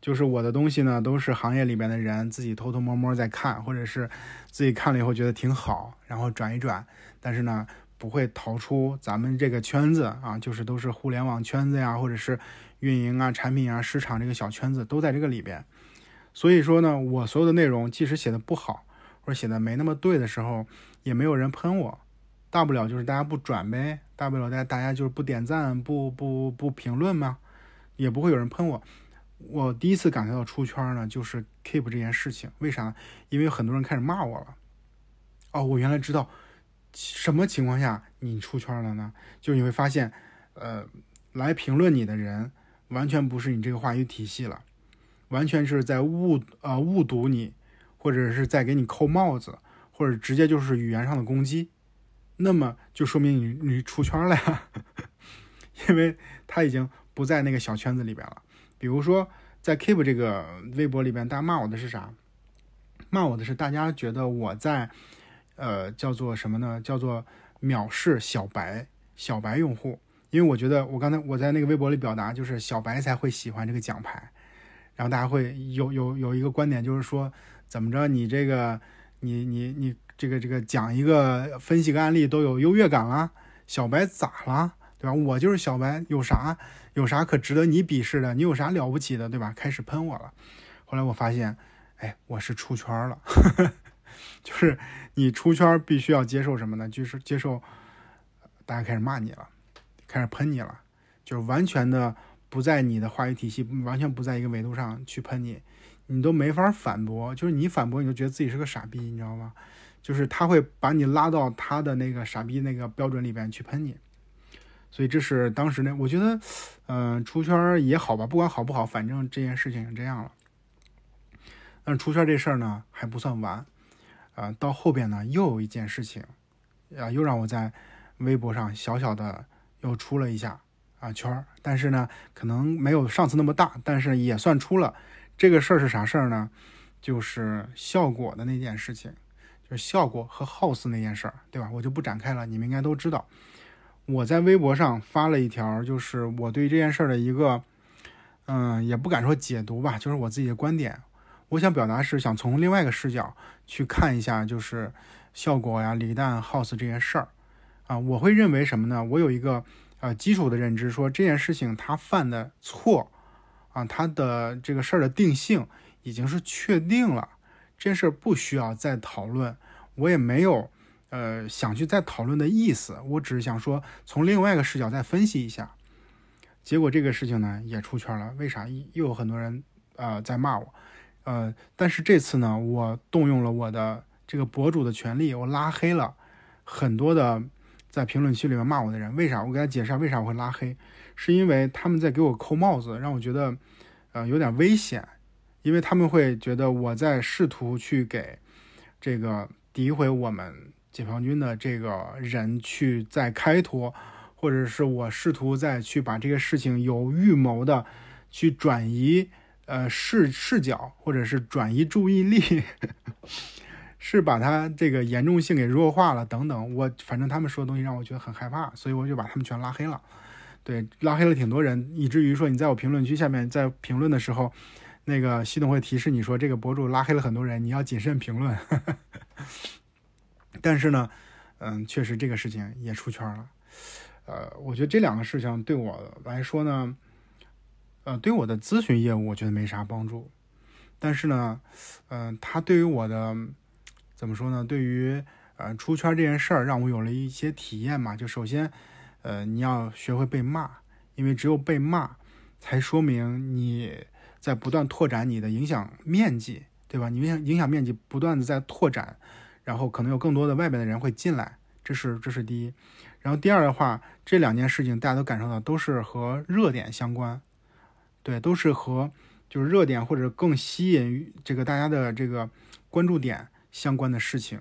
就是我的东西呢，都是行业里边的人自己偷偷摸摸在看，或者是自己看了以后觉得挺好，然后转一转。但是呢。不会逃出咱们这个圈子啊，就是都是互联网圈子呀，或者是运营啊、产品啊、市场这个小圈子都在这个里边。所以说呢，我所有的内容即使写的不好，或者写的没那么对的时候，也没有人喷我，大不了就是大家不转呗，大不了大家大家就是不点赞、不不不评论嘛，也不会有人喷我。我第一次感觉到出圈呢，就是 Keep 这件事情，为啥？因为很多人开始骂我了。哦，我原来知道什么情况下你出圈了呢？就是你会发现，呃，来评论你的人完全不是你这个话语体系了，完全是在误呃误读你，或者是在给你扣帽子，或者直接就是语言上的攻击，那么就说明你你出圈了呀，因为他已经不在那个小圈子里边了。比如说在 Keep 这个微博里边，大家骂我的是啥？骂我的是大家觉得我在。呃，叫做什么呢？叫做藐视小白小白用户，因为我觉得我刚才我在那个微博里表达，就是小白才会喜欢这个奖牌，然后大家会有有有一个观点，就是说怎么着，你这个你你你这个这个讲一个分析个案例都有优越感啦，小白咋了，对吧？我就是小白，有啥有啥可值得你鄙视的？你有啥了不起的，对吧？开始喷我了，后来我发现，哎，我是出圈了。就是你出圈必须要接受什么呢？就是接受大家开始骂你了，开始喷你了，就是完全的不在你的话语体系，完全不在一个维度上去喷你，你都没法反驳。就是你反驳，你就觉得自己是个傻逼，你知道吗？就是他会把你拉到他的那个傻逼那个标准里边去喷你。所以这是当时那，我觉得，嗯，出圈也好吧，不管好不好，反正这件事情是这样了。但出圈这事儿呢，还不算完。啊，到后边呢，又有一件事情，啊，又让我在微博上小小的又出了一下啊圈儿，但是呢，可能没有上次那么大，但是也算出了。这个事儿是啥事儿呢？就是效果的那件事情，就是效果和 House 那件事儿，对吧？我就不展开了，你们应该都知道。我在微博上发了一条，就是我对这件事儿的一个，嗯，也不敢说解读吧，就是我自己的观点。我想表达是想从另外一个视角去看一下，就是效果呀、李诞 House 这件事儿啊，我会认为什么呢？我有一个呃基础的认知，说这件事情他犯的错啊，他的这个事儿的定性已经是确定了，这件事儿不需要再讨论，我也没有呃想去再讨论的意思，我只是想说从另外一个视角再分析一下。结果这个事情呢也出圈了，为啥又有很多人呃在骂我？呃，但是这次呢，我动用了我的这个博主的权利，我拉黑了很多的在评论区里面骂我的人。为啥？我给他解释为啥我会拉黑，是因为他们在给我扣帽子，让我觉得呃有点危险，因为他们会觉得我在试图去给这个诋毁我们解放军的这个人去再开脱，或者是我试图再去把这个事情有预谋的去转移。呃，视视角或者是转移注意力，是把它这个严重性给弱化了等等。我反正他们说的东西让我觉得很害怕，所以我就把他们全拉黑了。对，拉黑了挺多人，以至于说你在我评论区下面在评论的时候，那个系统会提示你说这个博主拉黑了很多人，你要谨慎评论。但是呢，嗯，确实这个事情也出圈了。呃，我觉得这两个事情对我来说呢。呃，对我的咨询业务，我觉得没啥帮助。但是呢，嗯，他对于我的怎么说呢？对于呃出圈这件事儿，让我有了一些体验嘛。就首先，呃，你要学会被骂，因为只有被骂，才说明你在不断拓展你的影响面积，对吧？你影响影响面积不断的在拓展，然后可能有更多的外边的人会进来，这是这是第一。然后第二的话，这两件事情大家都感受到都是和热点相关。对，都是和就是热点或者更吸引这个大家的这个关注点相关的事情，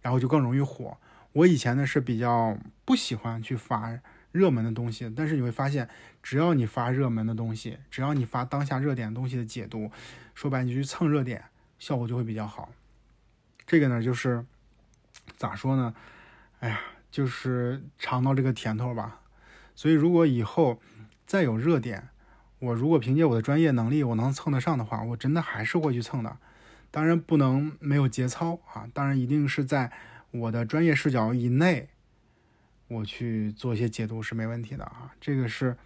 然后就更容易火。我以前呢是比较不喜欢去发热门的东西，但是你会发现，只要你发热门的东西，只要你发当下热点东西的解读，说白你就去蹭热点，效果就会比较好。这个呢就是咋说呢？哎呀，就是尝到这个甜头吧。所以如果以后再有热点，我如果凭借我的专业能力，我能蹭得上的话，我真的还是会去蹭的。当然不能没有节操啊，当然一定是在我的专业视角以内，我去做一些解读是没问题的啊。这个是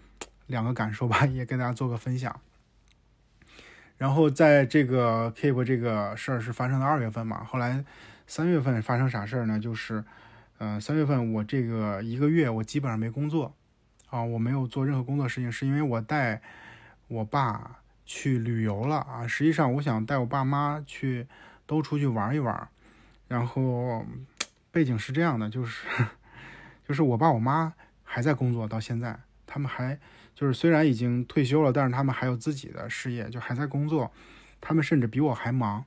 两个感受吧，也跟大家做个分享。然后在这个 Keep 这个事儿是发生在二月份嘛，后来三月份发生啥事儿呢？就是，嗯，三月份我这个一个月我基本上没工作啊，我没有做任何工作事情，是因为我带。我爸去旅游了啊！实际上，我想带我爸妈去都出去玩一玩，然后背景是这样的，就是 就是我爸我妈还在工作到现在，他们还就是虽然已经退休了，但是他们还有自己的事业，就还在工作，他们甚至比我还忙，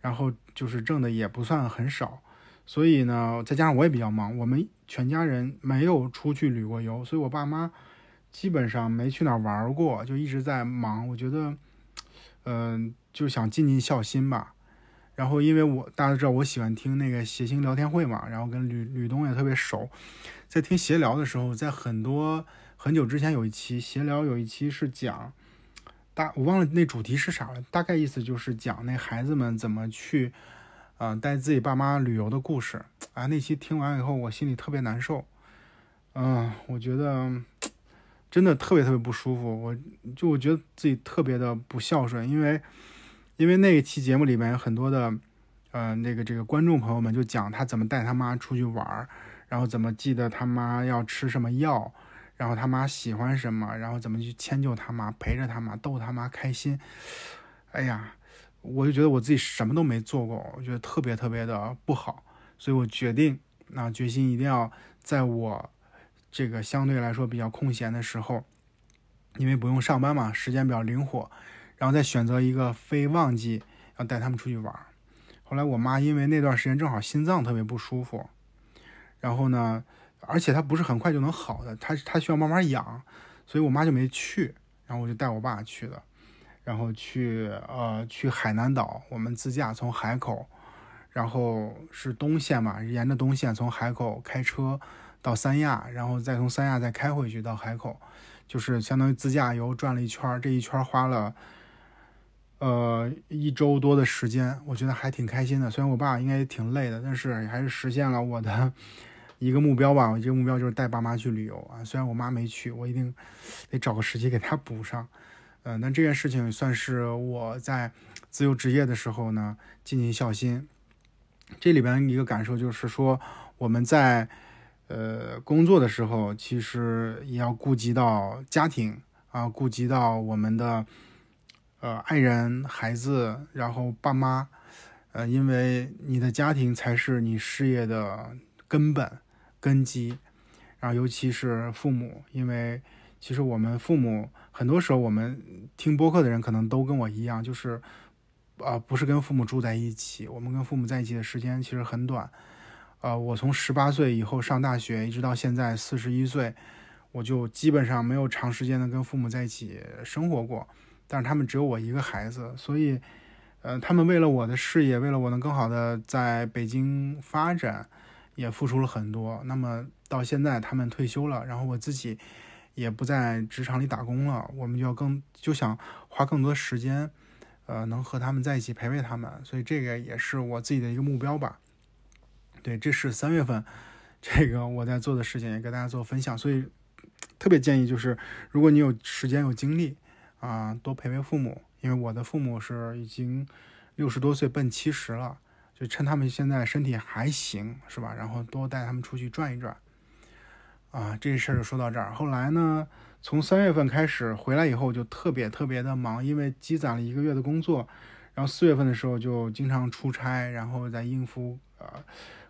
然后就是挣的也不算很少，所以呢，再加上我也比较忙，我们全家人没有出去旅过游，所以我爸妈基本上没去哪儿玩过，就一直在忙。我觉得，嗯，就想尽尽孝心吧。然后，因为我大家知道我喜欢听那个谐星聊天会嘛，然后跟吕吕东也特别熟，在听闲聊的时候，在很多很久之前有一期闲聊，有一期是讲大我忘了那主题是啥了，大概意思就是讲那孩子们怎么去啊带自己爸妈旅游的故事啊。那期听完以后，我心里特别难受，嗯，我觉得真的特别特别不舒服，我就我觉得自己特别的不孝顺，因为。因为那一期节目里面有很多的，呃，那个这个观众朋友们就讲他怎么带他妈出去玩儿，然后怎么记得他妈要吃什么药，然后他妈喜欢什么，然后怎么去迁就他妈，陪着他妈，逗他妈开心。哎呀，我就觉得我自己什么都没做过，我觉得特别特别的不好，所以我决定，那决心一定要在我这个相对来说比较空闲的时候，因为不用上班嘛，时间比较灵活。然后再选择一个非旺季，要带他们出去玩。后来我妈因为那段时间正好心脏特别不舒服，然后呢，而且她不是很快就能好的，她她需要慢慢养，所以我妈就没去。然后我就带我爸去的，然后去呃去海南岛，我们自驾从海口，然后是东线嘛，沿着东线从海口开车到三亚，然后再从三亚再开回去到海口，就是相当于自驾游转了一圈，这一圈花了。呃，一周多的时间，我觉得还挺开心的。虽然我爸应该也挺累的，但是还是实现了我的 一个目标吧。我这个目标就是带爸妈去旅游啊。虽然我妈没去，我一定得找个时机给她补上。嗯，那这件事情算是我在自由职业的时候呢，尽尽孝心。这里边一个感受就是说，我们在呃工作的时候，其实也要顾及到家庭啊，顾及到我们的。呃，爱人、孩子，然后爸妈，呃，因为你的家庭才是你事业的根本、根基，然后尤其是父母，因为其实我们父母很多时候，我们听播客的人可能都跟我一样，就是啊，不是跟父母住在一起，我们跟父母在一起的时间其实很短，呃，我从十八岁以后上大学，一直到现在四十一岁，我就基本上没有长时间的跟父母在一起生活过。但是他们只有我一个孩子，所以，呃，他们为了我的事业，为了我能更好的在北京发展，也付出了很多。那么到现在他们退休了，然后我自己也不在职场里打工了，我们就要更就想花更多时间，呃，能和他们在一起陪陪他们。所以这个也是我自己的一个目标吧。对，这是三月份这个我在做的事情，也跟大家做分享。所以特别建议就是，如果你有时间有精力。啊，多陪陪父母，因为我的父母是已经六十多岁奔七十了，就趁他们现在身体还行，是吧？然后多带他们出去转一转。啊，这事儿就说到这儿。后来呢，从三月份开始回来以后就特别特别的忙，因为积攒了一个月的工作，然后四月份的时候就经常出差，然后再应付呃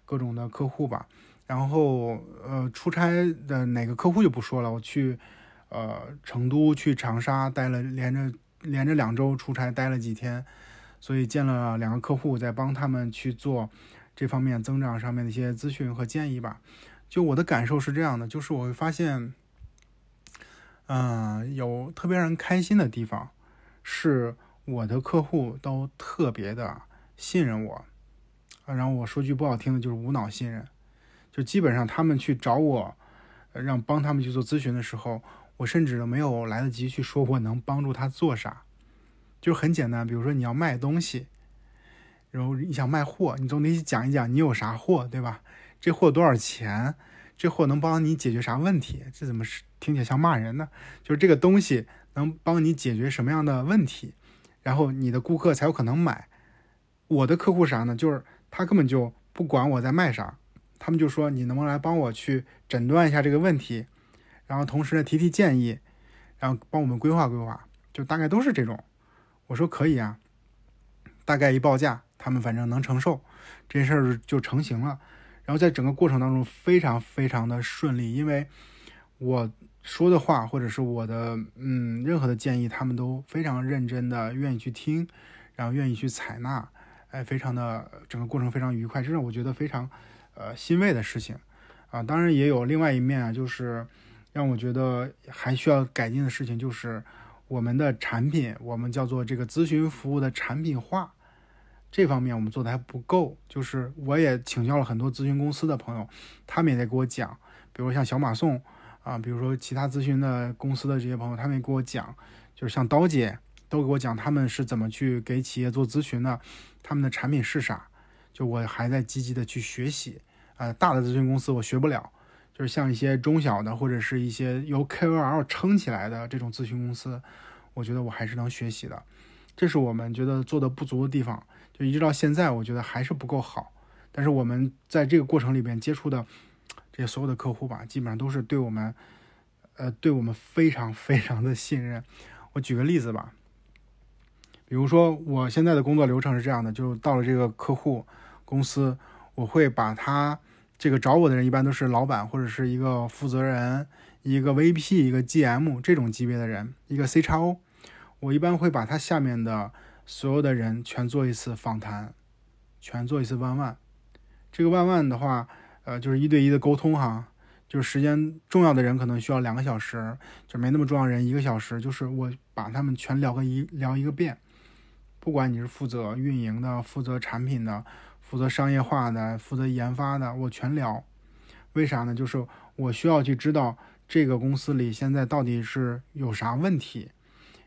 各种的客户吧。然后呃出差的哪个客户就不说了，我去。呃，成都去长沙待了连着连着两周出差，待了几天，所以见了两个客户，在帮他们去做这方面增长上面的一些咨询和建议吧。就我的感受是这样的，就是我会发现，嗯，有特别让人开心的地方，是我的客户都特别的信任我，然后我说句不好听的，就是无脑信任，就基本上他们去找我，让帮他们去做咨询的时候。我甚至都没有来得及去说我能帮助他做啥，就很简单。比如说你要卖东西，然后你想卖货，你总得讲一讲你有啥货，对吧？这货多少钱？这货能帮你解决啥问题？这怎么是听起来像骂人呢？就是这个东西能帮你解决什么样的问题，然后你的顾客才有可能买。我的客户啥呢？就是他根本就不管我在卖啥，他们就说你能不能来帮我去诊断一下这个问题。然后同时呢，提提建议，然后帮我们规划规划，就大概都是这种。我说可以啊，大概一报价，他们反正能承受。这事儿就成型了。然后在整个过程当中非常非常的顺利，因为我说的话或者是我的嗯任何的建议，他们都非常认真的愿意去听，然后愿意去采纳，哎，非常的整个过程非常愉快，这让我觉得非常呃欣慰的事情啊。当然也有另外一面啊，就是让我觉得还需要改进的事情，就是我们的产品，我们叫做这个咨询服务的产品化。这方面我们做的还不够，就是我也请教了很多咨询公司的朋友，他们也在给我讲，比如像小马送啊，比如说其他咨询的公司的这些朋友，他们也给我讲，就是像刀姐都给我讲他们是怎么去给企业做咨询的，他们的产品是啥，就我还在积极的去学习啊，大的咨询公司我学不了，就是像一些中小的或者是一些由 KOL 撑起来的这种咨询公司，我觉得我还是能学习的，这是我们觉得做的不足的地方。就一直到现在，我觉得还是不够好。但是我们在这个过程里边接触的这些所有的客户吧，基本上都是对我们，呃，对我们非常非常的信任。我举个例子吧，比如说我现在的工作流程是这样的：，就到了这个客户公司，我会把他这个找我的人，一般都是老板或者是一个负责人、一个 VP、一个 GM 这种级别的人，一个 C x O，我一般会把他下面的。所有的人全做一次访谈，全做一次万万。这个万万的话，呃，就是一对一的沟通哈，就是时间重要的人可能需要两个小时，就没那么重要人一个小时，就是我把他们全聊个一聊一个遍。不管你是负责运营的、负责产品的、负责商业化的、负责研发的，我全聊。为啥呢？就是我需要去知道这个公司里现在到底是有啥问题。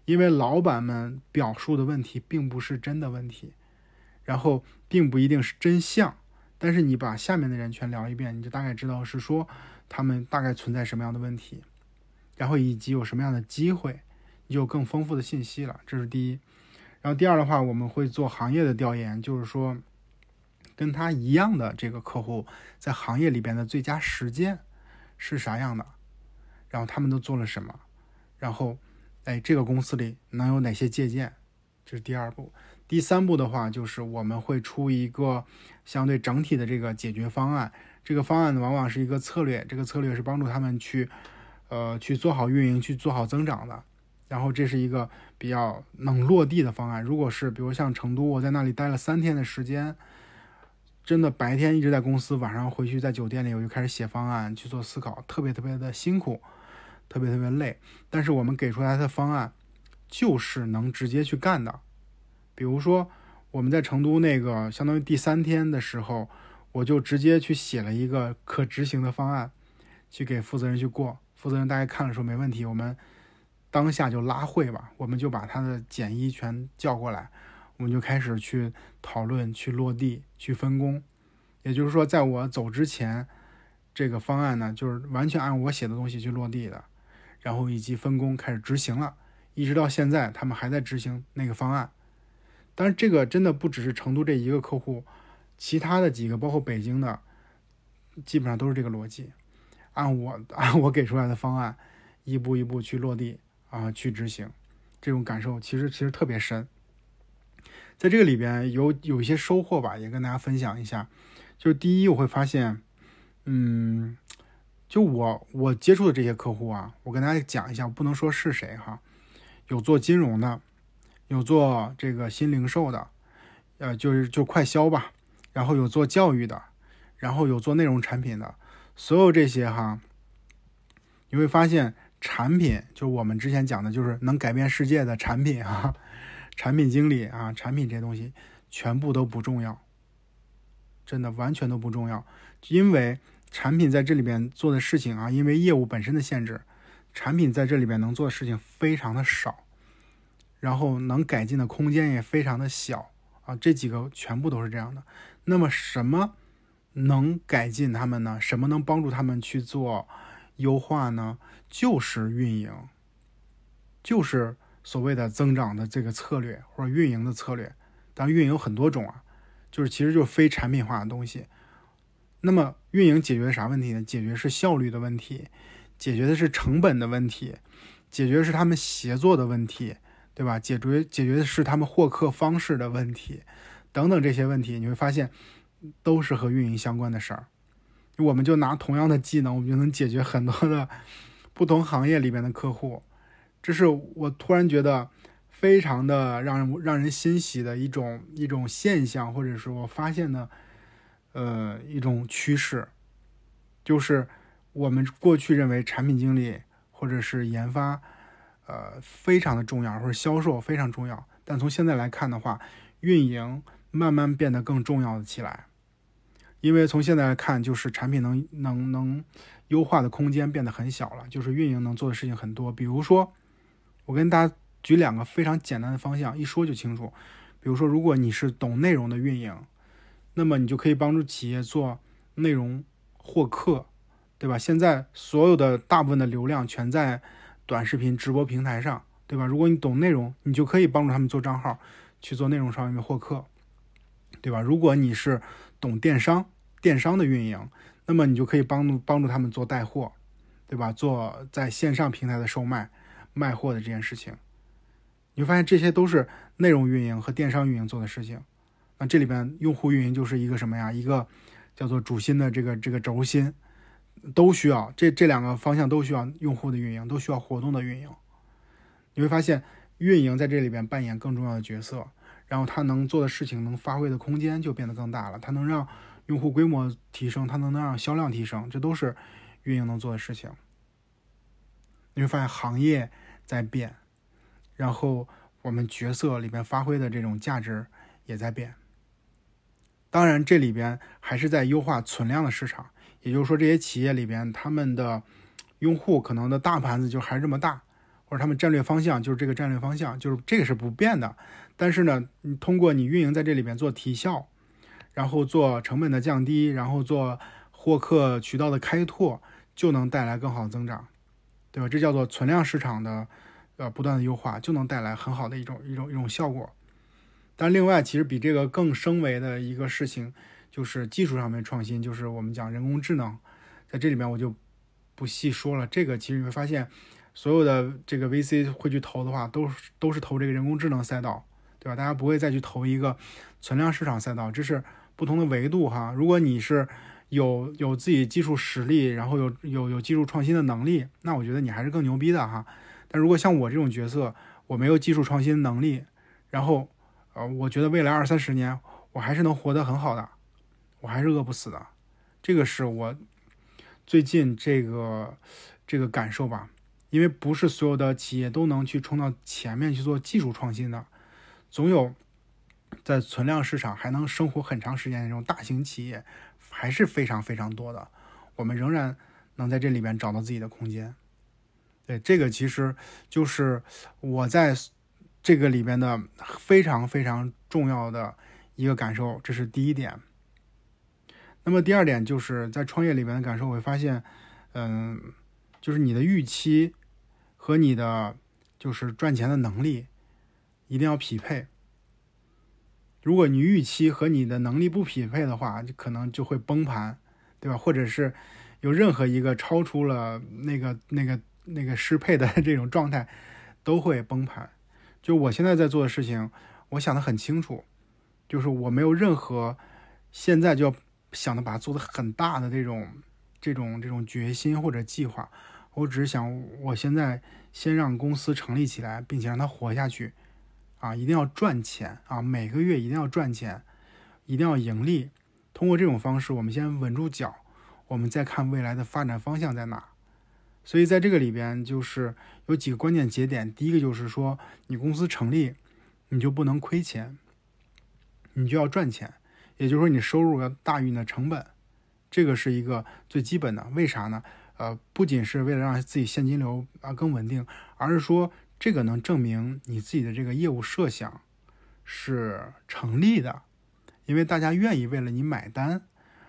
因为老板们表述的问题并不是真的问题，然后并不一定是真相，但是你把下面的人全聊一遍，你就大概知道是说他们大概存在什么样的问题，然后以及有什么样的机会，你就有更丰富的信息了。这是第一。然后第二的话，我们会做行业的调研，就是说跟他一样的这个客户在行业里边的最佳实践是啥样的，然后他们都做了什么，然后。哎，这个公司里能有哪些借鉴？这是第二步。第三步的话，就是我们会出一个相对整体的这个解决方案。这个方案呢，往往是一个策略，这个策略是帮助他们去，呃，去做好运营，去做好增长的。然后这是一个比较能落地的方案。如果是比如像成都，我在那里待了三天的时间，真的白天一直在公司，晚上回去在酒店里，我就开始写方案，去做思考，特别特别的辛苦。特别特别累，但是我们给出来的方案就是能直接去干的。比如说，我们在成都那个相当于第三天的时候，我就直接去写了一个可执行的方案，去给负责人去过。负责人大概看了说没问题，我们当下就拉会吧，我们就把他的简一全叫过来，我们就开始去讨论、去落地、去分工。也就是说，在我走之前，这个方案呢，就是完全按我写的东西去落地的。然后以及分工开始执行了，一直到现在，他们还在执行那个方案。但是这个真的不只是成都这一个客户，其他的几个，包括北京的，基本上都是这个逻辑，按我按我给出来的方案，一步一步去落地啊，去执行。这种感受其实其实特别深。在这个里边有有一些收获吧，也跟大家分享一下。就是第一，我会发现，嗯。就我我接触的这些客户啊，我跟大家讲一下，不能说是谁哈，有做金融的，有做这个新零售的，呃，就是就快销吧，然后有做教育的，然后有做内容产品的，所有这些哈，你会发现产品就是我们之前讲的，就是能改变世界的产品啊，产品经理啊，产品这些东西全部都不重要，真的完全都不重要，因为。产品在这里边做的事情啊，因为业务本身的限制，产品在这里边能做的事情非常的少，然后能改进的空间也非常的小啊。这几个全部都是这样的。那么什么能改进他们呢？什么能帮助他们去做优化呢？就是运营，就是所谓的增长的这个策略或者运营的策略。当然，运营有很多种啊，就是其实就是非产品化的东西。那么运营解决啥问题呢？解决是效率的问题，解决的是成本的问题，解决是他们协作的问题，对吧？解决解决的是他们获客方式的问题，等等这些问题，你会发现，都是和运营相关的事儿。我们就拿同样的技能，我们就能解决很多的不同行业里边的客户。这是我突然觉得非常的让人让人欣喜的一种一种现象，或者是我发现的呃一种趋势，就是我们过去认为产品经理或者是研发呃非常的重要，或者销售非常重要，但从现在来看的话，运营慢慢变得更重要的起来。因为从现在来看，就是产品能能能优化的空间变得很小了，就是运营能做的事情很多。比如说，我跟大家举两个非常简单的方向，一说就清楚。比如说，如果你是懂内容的运营，那么你就可以帮助企业做内容获客，对吧？现在所有的大部分的流量全在短视频直播平台上，对吧？如果你懂内容，你就可以帮助他们做账号，去做内容上面获客，对吧？如果你是懂电商，电商的运营，那么你就可以帮助帮助他们做带货，对吧？做在线上平台的售卖、卖货的这件事情，你会发现这些都是内容运营和电商运营做的事情。那这里边用户运营就是一个什么呀？一个叫做主心的这个这个轴心，都需要这这两个方向都需要用户的运营，都需要活动的运营。你会发现运营在这里边扮演更重要的角色。然后他能做的事情，能发挥的空间就变得更大了。它能让用户规模提升，它能能让销量提升，这都是运营能做的事情。你会发现行业在变，然后我们角色里边发挥的这种价值也在变。当然，这里边还是在优化存量的市场，也就是说，这些企业里边他们的用户可能的大盘子就还是这么大。或者他们战略方向就是这个战略方向，就是这个是不变的。但是呢，你通过你运营在这里边做提效，然后做成本的降低，然后做获客渠道的开拓，就能带来更好的增长，对吧？这叫做存量市场的呃不断的优化，就能带来很好的一种一种一种效果。但另外，其实比这个更升维的一个事情，就是技术上面创新，就是我们讲人工智能，在这里面我就不细说了。这个其实你会发现。所有的这个 VC 会去投的话，都是都是投这个人工智能赛道，对吧？大家不会再去投一个存量市场赛道，这是不同的维度哈。如果你是有有自己技术实力，然后有有有技术创新的能力，那我觉得你还是更牛逼的哈。但如果像我这种角色，我没有技术创新能力，然后呃，我觉得未来二三十年我还是能活得很好的，我还是饿不死的。这个是我最近这个这个感受吧。因为不是所有的企业都能去冲到前面去做技术创新的，总有在存量市场还能生活很长时间的这种大型企业还是非常非常多的。我们仍然能在这里边找到自己的空间。对，这个其实就是我在这个里边的非常非常重要的一个感受，这是第一点。那么第二点就是在创业里边的感受，我会发现，嗯，就是你的预期。和你的就是赚钱的能力一定要匹配。如果你预期和你的能力不匹配的话，就可能就会崩盘，对吧？或者是有任何一个超出了那个那个那个适配的 这种状态，都会崩盘。就我现在在做的事情，我想的很清楚，就是我没有任何现在就要想的把它做的很大的这种这种这种决心或者计划。我只是想，我现在先让公司成立起来，并且让它活下去，啊，一定要赚钱啊，每个月一定要赚钱，一定要盈利。通过这种方式，我们先稳住脚，我们再看未来的发展方向在哪。所以在这个里边，就是有几个关键节点。第一个就是说，你公司成立，你就不能亏钱，你就要赚钱，也就是说，你收入要大于你的成本，这个是一个最基本的。为啥呢？呃，不仅是为了让自己现金流啊更稳定，而是说这个能证明你自己的这个业务设想是成立的，因为大家愿意为了你买单，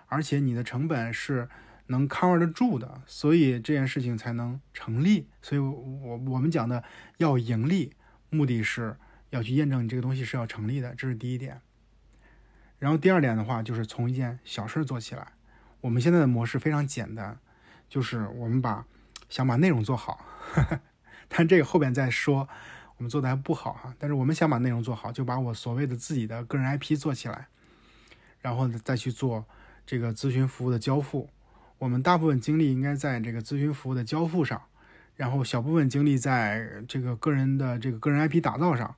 而且你的成本是能 cover 得住的，所以这件事情才能成立。所以，我我们讲的要盈利，目的是要去验证你这个东西是要成立的，这是第一点。然后第二点的话，就是从一件小事做起来。我们现在的模式非常简单。就是我们把想把内容做好，但这个后边再说，我们做的还不好哈。但是我们想把内容做好，就把我所谓的自己的个人 IP 做起来，然后再去做这个咨询服务的交付。我们大部分精力应该在这个咨询服务的交付上，然后小部分精力在这个个人的这个个人 IP 打造上。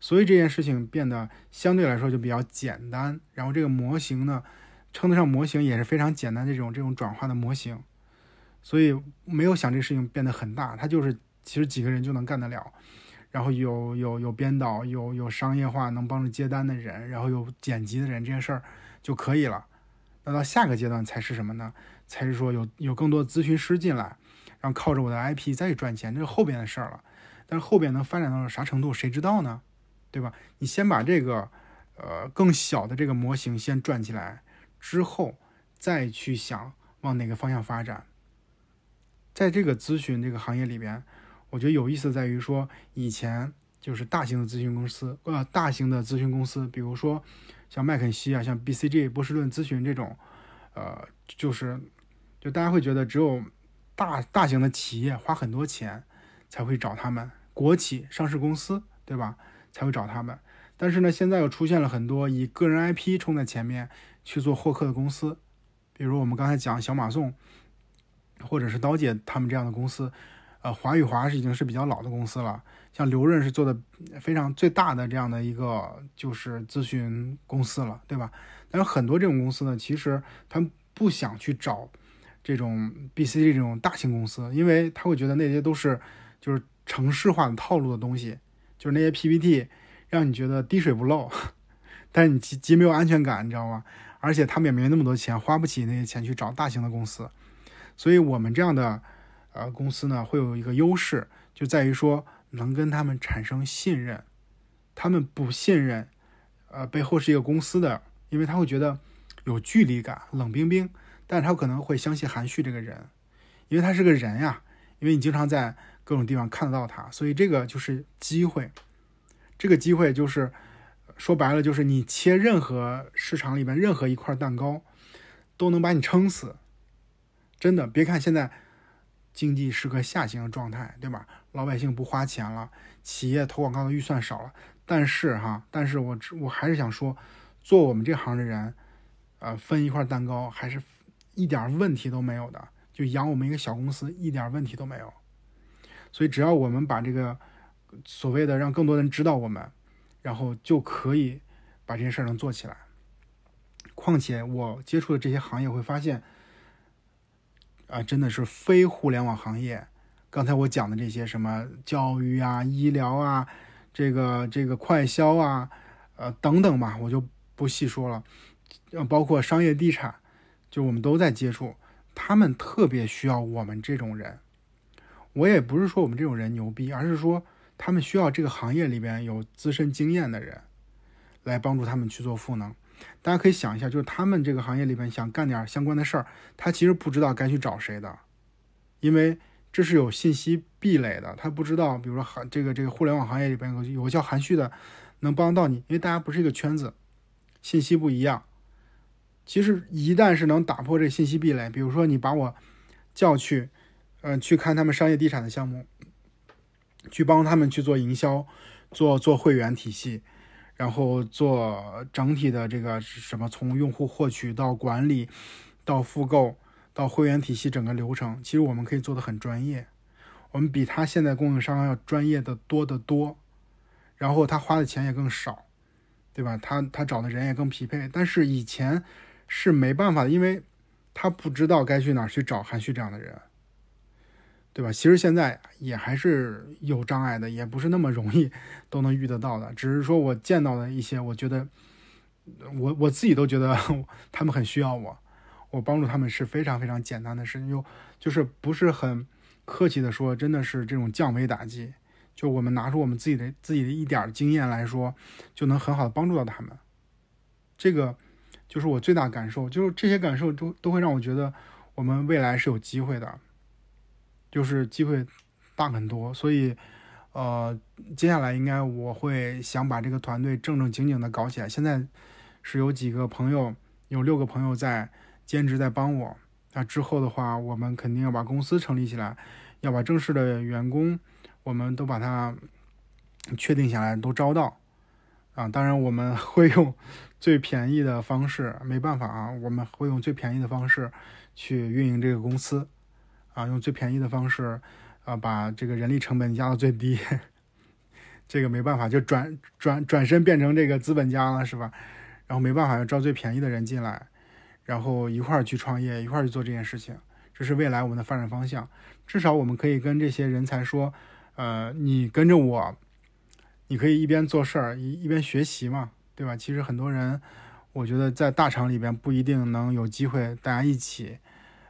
所以这件事情变得相对来说就比较简单。然后这个模型呢，称得上模型也是非常简单这种这种转化的模型。所以没有想这个事情变得很大，它就是其实几个人就能干得了。然后有有有编导，有有商业化能帮助接单的人，然后有剪辑的人，这件事儿就可以了。那到下个阶段才是什么呢？才是说有有更多咨询师进来，然后靠着我的 IP 再去赚钱，这是后边的事儿了。但是后边能发展到啥程度，谁知道呢？对吧？你先把这个呃更小的这个模型先转起来，之后再去想往哪个方向发展。在这个咨询这个行业里边。我觉得有意思在于说，以前就是大型的咨询公司，呃，大型的咨询公司，比如说像麦肯锡啊，像 BCG 波士顿咨询这种，呃，就是就大家会觉得只有大大型的企业花很多钱才会找他们，国企、上市公司，对吧？才会找他们。但是呢，现在又出现了很多以个人 IP 冲在前面去做获客的公司，比如我们刚才讲小马送，或者是刀姐他们这样的公司。呃，华宇华是已经是比较老的公司了，像刘润是做的非常最大的这样的一个就是咨询公司了，对吧？但是很多这种公司呢，其实他们不想去找这种 B、C 这种大型公司，因为他会觉得那些都是就是城市化的套路的东西，就是那些 PPT 让你觉得滴水不漏，但是你极极没有安全感，你知道吗？而且他们也没那么多钱，花不起那些钱去找大型的公司，所以我们这样的。呃，公司呢会有一个优势，就在于说能跟他们产生信任。他们不信任，呃，背后是一个公司的，因为他会觉得有距离感，冷冰冰。但是他可能会相信韩旭这个人，因为他是个人呀，因为你经常在各种地方看得到他，所以这个就是机会。这个机会就是说白了，就是你切任何市场里面任何一块蛋糕，都能把你撑死。真的，别看现在。经济是个下行的状态，对吧？老百姓不花钱了，企业投广告的预算少了。但是哈，但是我我还是想说，做我们这行的人，呃，分一块蛋糕还是一点问题都没有的。就养我们一个小公司，一点问题都没有。所以只要我们把这个所谓的让更多人知道我们，然后就可以把这件事儿能做起来。况且我接触的这些行业会发现。啊，真的是非互联网行业。刚才我讲的这些什么教育啊、医疗啊、这个这个快销啊，呃等等吧，我就不细说了。包括商业地产，就我们都在接触，他们特别需要我们这种人。我也不是说我们这种人牛逼，而是说他们需要这个行业里边有资深经验的人来帮助他们去做赋能。大家可以想一下，就是他们这个行业里边想干点相关的事儿，他其实不知道该去找谁的，因为这是有信息壁垒的。他不知道，比如说韩这个这个互联网行业里边有有个叫韩旭的，能帮到你，因为大家不是一个圈子，信息不一样。其实一旦是能打破这信息壁垒，比如说你把我叫去，嗯，去看他们商业地产的项目，去帮他们去做营销，做做会员体系。然后做整体的这个什么，从用户获取到管理，到复购，到会员体系整个流程，其实我们可以做的很专业，我们比他现在供应商要专业的多得多，然后他花的钱也更少，对吧？他他找的人也更匹配。但是以前是没办法的，因为他不知道该去哪儿去找韩旭这样的人。对吧？其实现在也还是有障碍的，也不是那么容易都能遇得到的。只是说我见到的一些，我觉得我我自己都觉得 他们很需要我，我帮助他们是非常非常简单的事情，又就是不是很客气的说，真的是这种降维打击。就我们拿出我们自己的自己的一点经验来说，就能很好的帮助到他们。这个就是我最大感受，就是这些感受都都会让我觉得我们未来是有机会的。就是机会大很多，所以，呃，接下来应该我会想把这个团队正正经经的搞起来。现在是有几个朋友，有六个朋友在兼职在帮我。那之后的话，我们肯定要把公司成立起来，要把正式的员工，我们都把它确定下来，都招到。啊。当然我们 会用最便宜的方式，没办法啊，我们会用最便宜的方式去运营这个公司啊，用最便宜的方式啊，把这个人力成本压到最低。这个没办法，就转转转身变成这个资本家了，是吧？然后没办法，要招最便宜的人进来，然后一块儿去创业，一块儿去做这件事情。这是未来我们的发展方向。至少我们可以跟这些人才说，呃，你跟着我，你可以一边做事儿一一边学习嘛，对吧？其实很多人，我觉得在大厂里边不一定能有机会大家一起，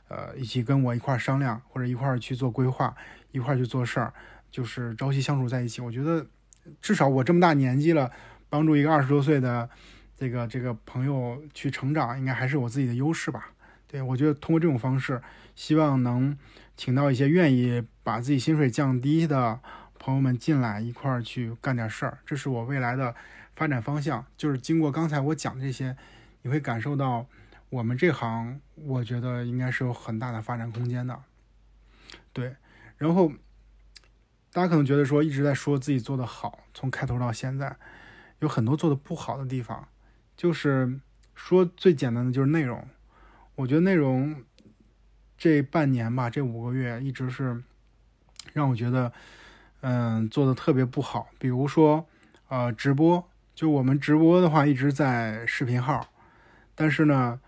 呃，一起跟我一块儿商量，或者一块儿去做规划，一块儿去做事儿，就是朝夕相处在一起。我觉得。至少我这么大年纪了，帮助一个二十多岁的这个这个朋友去成长，应该还是我自己的优势吧？对我觉得通过这种方式，希望能请到一些愿意把自己薪水降低的朋友们进来一块儿去干点事儿，这是我未来的发展方向。就是经过刚才我讲这些，你会感受到我们这行，我觉得应该是有很大的发展空间的。对，然后。大家可能觉得说一直在说自己做的好，从开头到现在，有很多做的不好的地方。就是说最简单的就是内容，我觉得内容这半年吧，这五个月一直是让我觉得，嗯，做的特别不好。比如说，呃，直播，就我们直播的话一直在视频号，但是呢，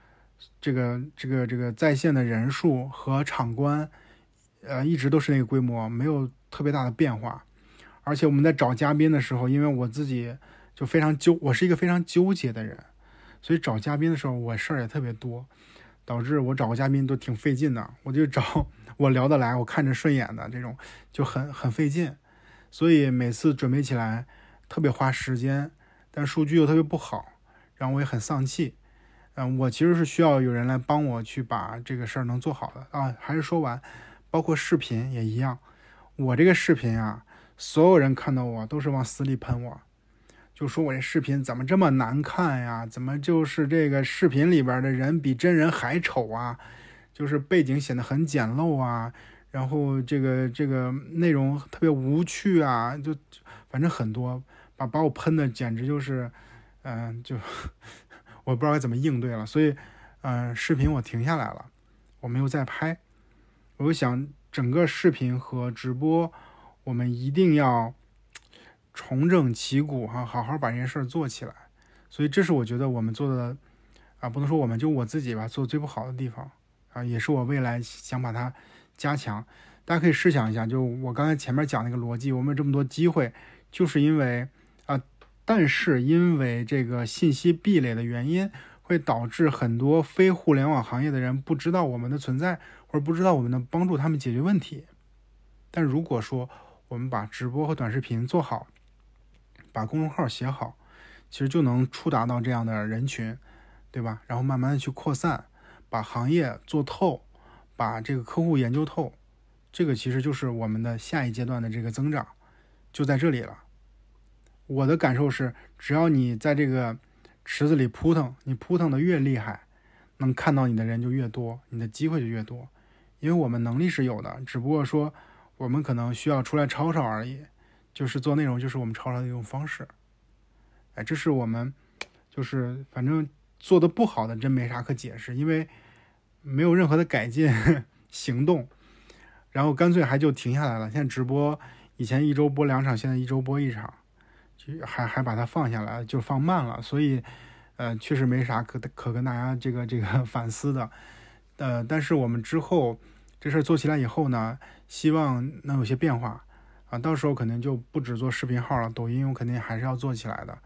这个这个这个在线的人数和场观，呃，一直都是那个规模，没有。特别大的变化，而且我们在找嘉宾的时候，因为我自己就非常纠，我是一个非常纠结的人，所以找嘉宾的时候我事儿也特别多，导致我找个嘉宾都挺费劲的。我就找我聊得来、我看着顺眼的这种，就很很费劲，所以每次准备起来特别花时间，但数据又特别不好，然后我也很丧气。嗯，我其实是需要有人来帮我去把这个事儿能做好的啊。还是说完，包括视频也一样。我这个视频啊，所有人看到我都是往死里喷我，就说我这视频怎么这么难看呀？怎么就是这个视频里边的人比真人还丑啊？就是背景显得很简陋啊，然后这个这个内容特别无趣啊，就反正很多，把把我喷的简直就是，嗯，就我不知道该怎么应对了。所以，嗯，视频我停下来了，我没有再拍，我就想。整个视频和直播，我们一定要重整旗鼓哈，好好把这件事儿做起来。所以这是我觉得我们做的啊，不能说我们就我自己吧，做最不好的地方啊，也是我未来想把它加强。大家可以试想一下，就我刚才前面讲那个逻辑，我们有这么多机会，就是因为，但是因为这个信息壁垒的原因，会导致很多非互联网行业的人不知道我们的存在。或者不知道我们能帮助他们解决问题，但如果说我们把直播和短视频做好，把公众号写好，其实就能触达到这样的人群，对吧？然后慢慢的去扩散，把行业做透，把这个客户研究透，这个其实就是我们的下一阶段的这个增长，就在这里了。我的感受是，只要你在这个池子里扑腾，你扑腾的越厉害，能看到你的人就越多，你的机会就越多。因为我们能力是有的，只不过说我们可能需要出来吵吵而已，就是做内容，就是我们吵吵的一种方式。哎，这是我们就是反正做的不好的，真没啥可解释，因为没有任何的改进 行动，然后干脆还就停下来了。现在直播以前一周播两场，现在一周播一场，还还把它放下来，就放慢了，所以呃，确实没啥可可跟大家这个这个 反思的。呃，但是我们之后这事儿做起来以后呢，希望能有些变化。啊，到时候可能就不止做视频号了，抖音我肯定还是要做起来的，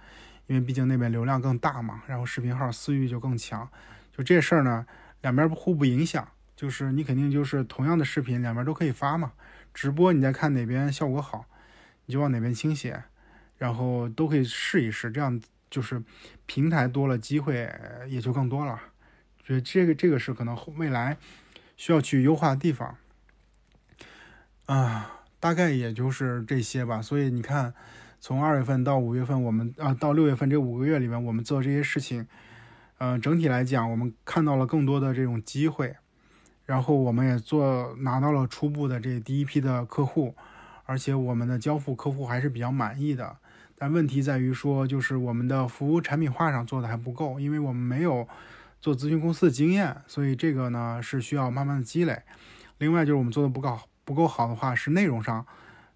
因为毕竟那边流量更大嘛，然后视频号私域就更强，就这事儿呢，两边互不影响，就是你肯定就是同样的视频两边都可以发嘛，直播你再看哪边效果好，你就往哪边倾斜，然后都可以试一试，这样就是平台多了，机会也就更多了。觉得这个这个是可能未来需要去优化的地方啊，大概也就是这些吧。所以你看，从二月份到五月份，我们啊到六月份这五个月里面，我们做这些事情，嗯，整体来讲，我们看到了更多的这种机会，然后我们也做拿到了初步的这第一批的客户，而且我们的交付客户还是比较满意的。但问题在于说，就是我们的服务产品化上做的还不够，因为我们没有做咨询公司的经验，所以这个呢是需要慢慢的积累。另外就是我们做的不够不够好的话，是内容上，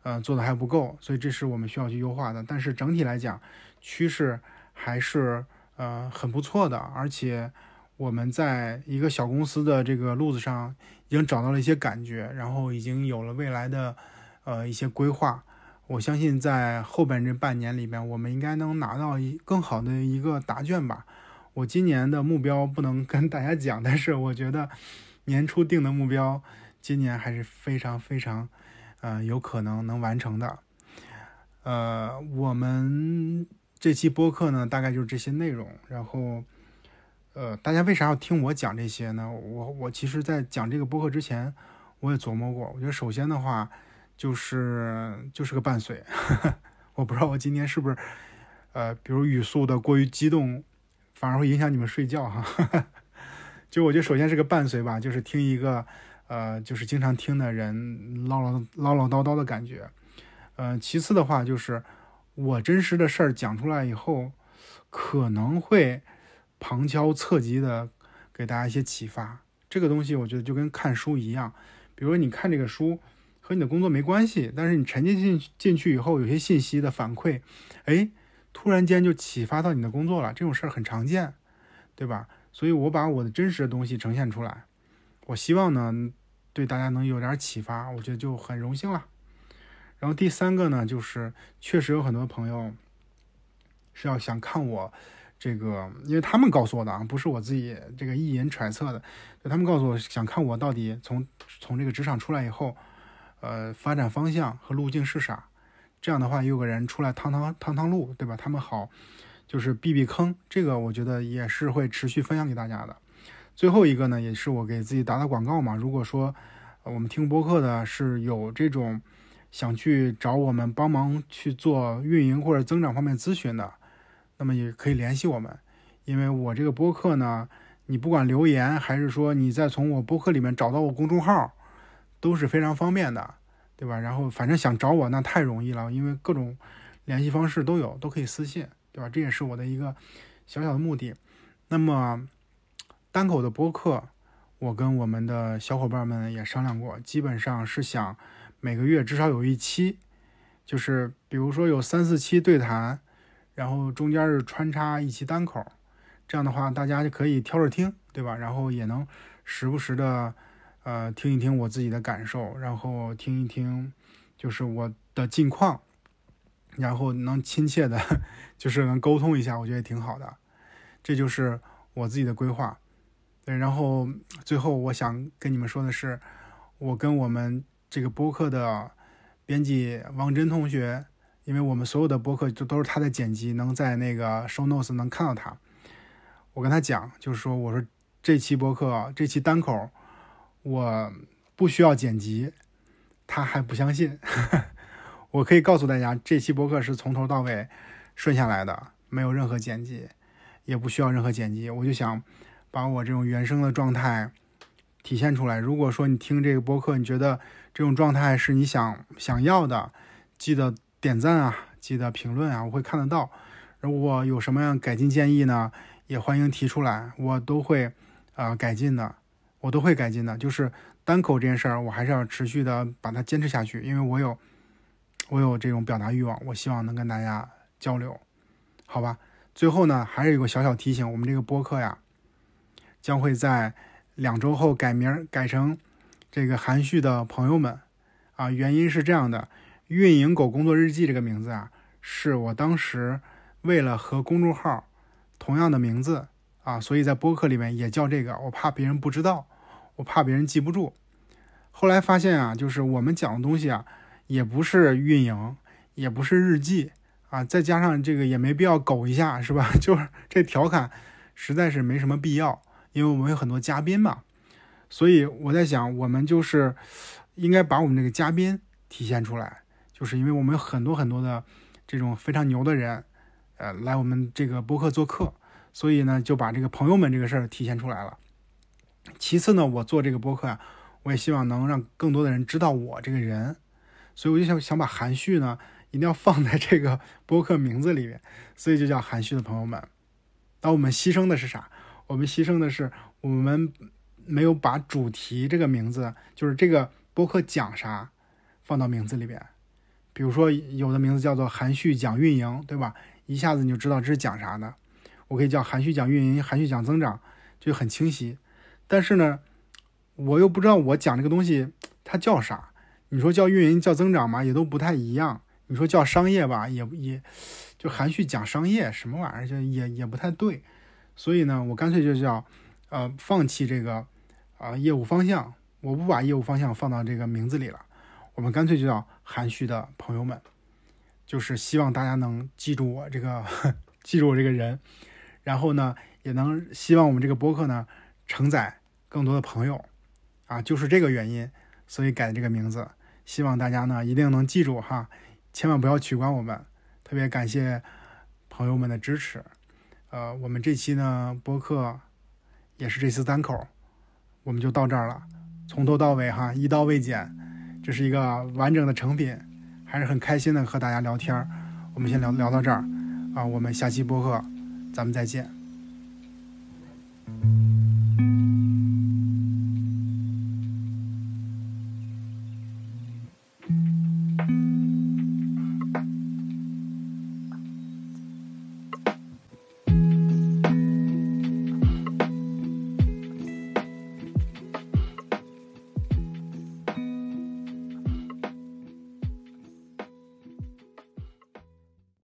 呃做的还不够，所以这是我们需要去优化的。但是整体来讲，趋势还是呃很不错的，而且我们在一个小公司的这个路子上已经找到了一些感觉，然后已经有了未来的呃一些规划。我相信在后边这半年里边，我们应该能拿到一更好的一个答卷吧。我今年的目标不能跟大家讲，但是我觉得年初定的目标，今年还是非常非常，呃，有可能能完成的。呃，我们这期播客呢，大概就是这些内容。然后，呃，大家为啥要听我讲这些呢？我我其实，在讲这个播客之前，我也琢磨过。我觉得首先的话。就是就是个伴随，我不知道我今天是不是，呃，比如语速的过于激动，反而会影响你们睡觉哈。就我觉得首先是个伴随吧，就是听一个，呃，就是经常听的人唠唠唠唠叨叨的感觉。呃，其次的话就是我真实的事儿讲出来以后，可能会旁敲侧击的给大家一些启发。这个东西我觉得就跟看书一样，比如说你看这个书。和你的工作没关系，但是你沉浸进进去以后，有些信息的反馈，哎，突然间就启发到你的工作了，这种事儿很常见，对吧？所以我把我的真实的东西呈现出来，我希望呢对大家能有点启发，我觉得就很荣幸了。然后第三个呢，就是确实有很多朋友是要想看我这个，因为他们告诉我的啊，不是我自己这个意淫揣测的，就他们告诉我想看我到底从从这个职场出来以后。呃，发展方向和路径是啥？这样的话，有个人出来趟趟趟趟路，对吧？他们好，就是避避坑。这个我觉得也是会持续分享给大家的。最后一个呢，也是我给自己打打广告嘛。如果说我们听播客的是有这种想去找我们帮忙去做运营或者增长方面咨询的，那么也可以联系我们。因为我这个播客呢，你不管留言还是说你再从我播客里面找到我公众号。都是非常方便的，对吧？然后反正想找我那太容易了，因为各种联系方式都有，都可以私信，对吧？这也是我的一个小小的目的。那么单口的播客，我跟我们的小伙伴们也商量过，基本上是想每个月至少有一期，就是比如说有三四期对谈，然后中间是穿插一期单口，这样的话大家就可以挑着听，对吧？然后也能时不时的。呃，听一听我自己的感受，然后听一听，就是我的近况，然后能亲切的，就是能沟通一下，我觉得也挺好的。这就是我自己的规划。对，然后最后我想跟你们说的是，我跟我们这个播客的编辑王真同学，因为我们所有的播客就都是他在剪辑，能在那个 show notes 能看到他。我跟他讲，就是说，我说这期播客，这期单口。我不需要剪辑，他还不相信。我可以告诉大家，这期播客是从头到尾顺下来的，没有任何剪辑，也不需要任何剪辑。我就想把我这种原生的状态体现出来。如果说你听这个播客，你觉得这种状态是你想想要的，记得点赞啊，记得评论啊，我会看得到。如果有什么样改进建议呢，也欢迎提出来，我都会啊改进的。我都会改进的，就是单口这件事儿，我还是要持续的把它坚持下去，因为我有，我有这种表达欲望，我希望能跟大家交流，好吧？最后呢，还是有个小小提醒，我们这个播客呀，将会在两周后改名，改成这个含蓄的朋友们啊，原因是这样的，运营狗工作日记这个名字啊，是我当时为了和公众号同样的名字。啊，所以在播客里面也叫这个，我怕别人不知道，我怕别人记不住。后来发现啊，就是我们讲的东西啊，也不是运营，也不是日记啊，再加上这个也没必要苟一下，是吧？就是这调侃实在是没什么必要，因为我们有很多嘉宾嘛。所以我在想，我们就是应该把我们这个嘉宾体现出来，就是因为我们有很多很多的这种非常牛的人，呃，来我们这个播客做客。所以呢，就把这个朋友们这个事儿体现出来了。其次呢，我做这个播客啊，我也希望能让更多的人知道我这个人。所以我就想想把含蓄呢一定要放在这个 播客名字里面，所以就叫含蓄的朋友们。那我们牺牲的是啥？我们牺牲的是我们没有把主题这个名字，就是这个播客讲啥，放到名字里边。比如说有的名字叫做含蓄讲运营，对吧？一下子你就知道这是讲啥的。我可以叫含蓄讲运营，含蓄讲增长，就很清晰。但是呢，我又不知道我讲这个东西它叫啥。你说叫运营叫增长嘛，也都不太一样。你说叫商业吧，也也就含蓄讲商业什么玩意儿，就也也不太对。所以呢，我干脆就叫呃放弃这个啊业务方向，我不把业务方向放到这个名字里了。我们干脆就叫含蓄的朋友们，就是希望大家能记住我这个 记住我这个人。然后呢，也能希望我们这个播客呢承载更多的朋友，啊，就是这个原因，所以改这个名字。希望大家呢一定能记住哈，千万不要取关我们。特别感谢朋友们的支持。呃，我们这期呢播客也是这次单口，我们就到这儿了，从头到尾哈一刀未剪，这是一个完整的成品，还是很开心的和大家聊天。我们先聊聊到这儿啊，我们下期播客。咱们再见。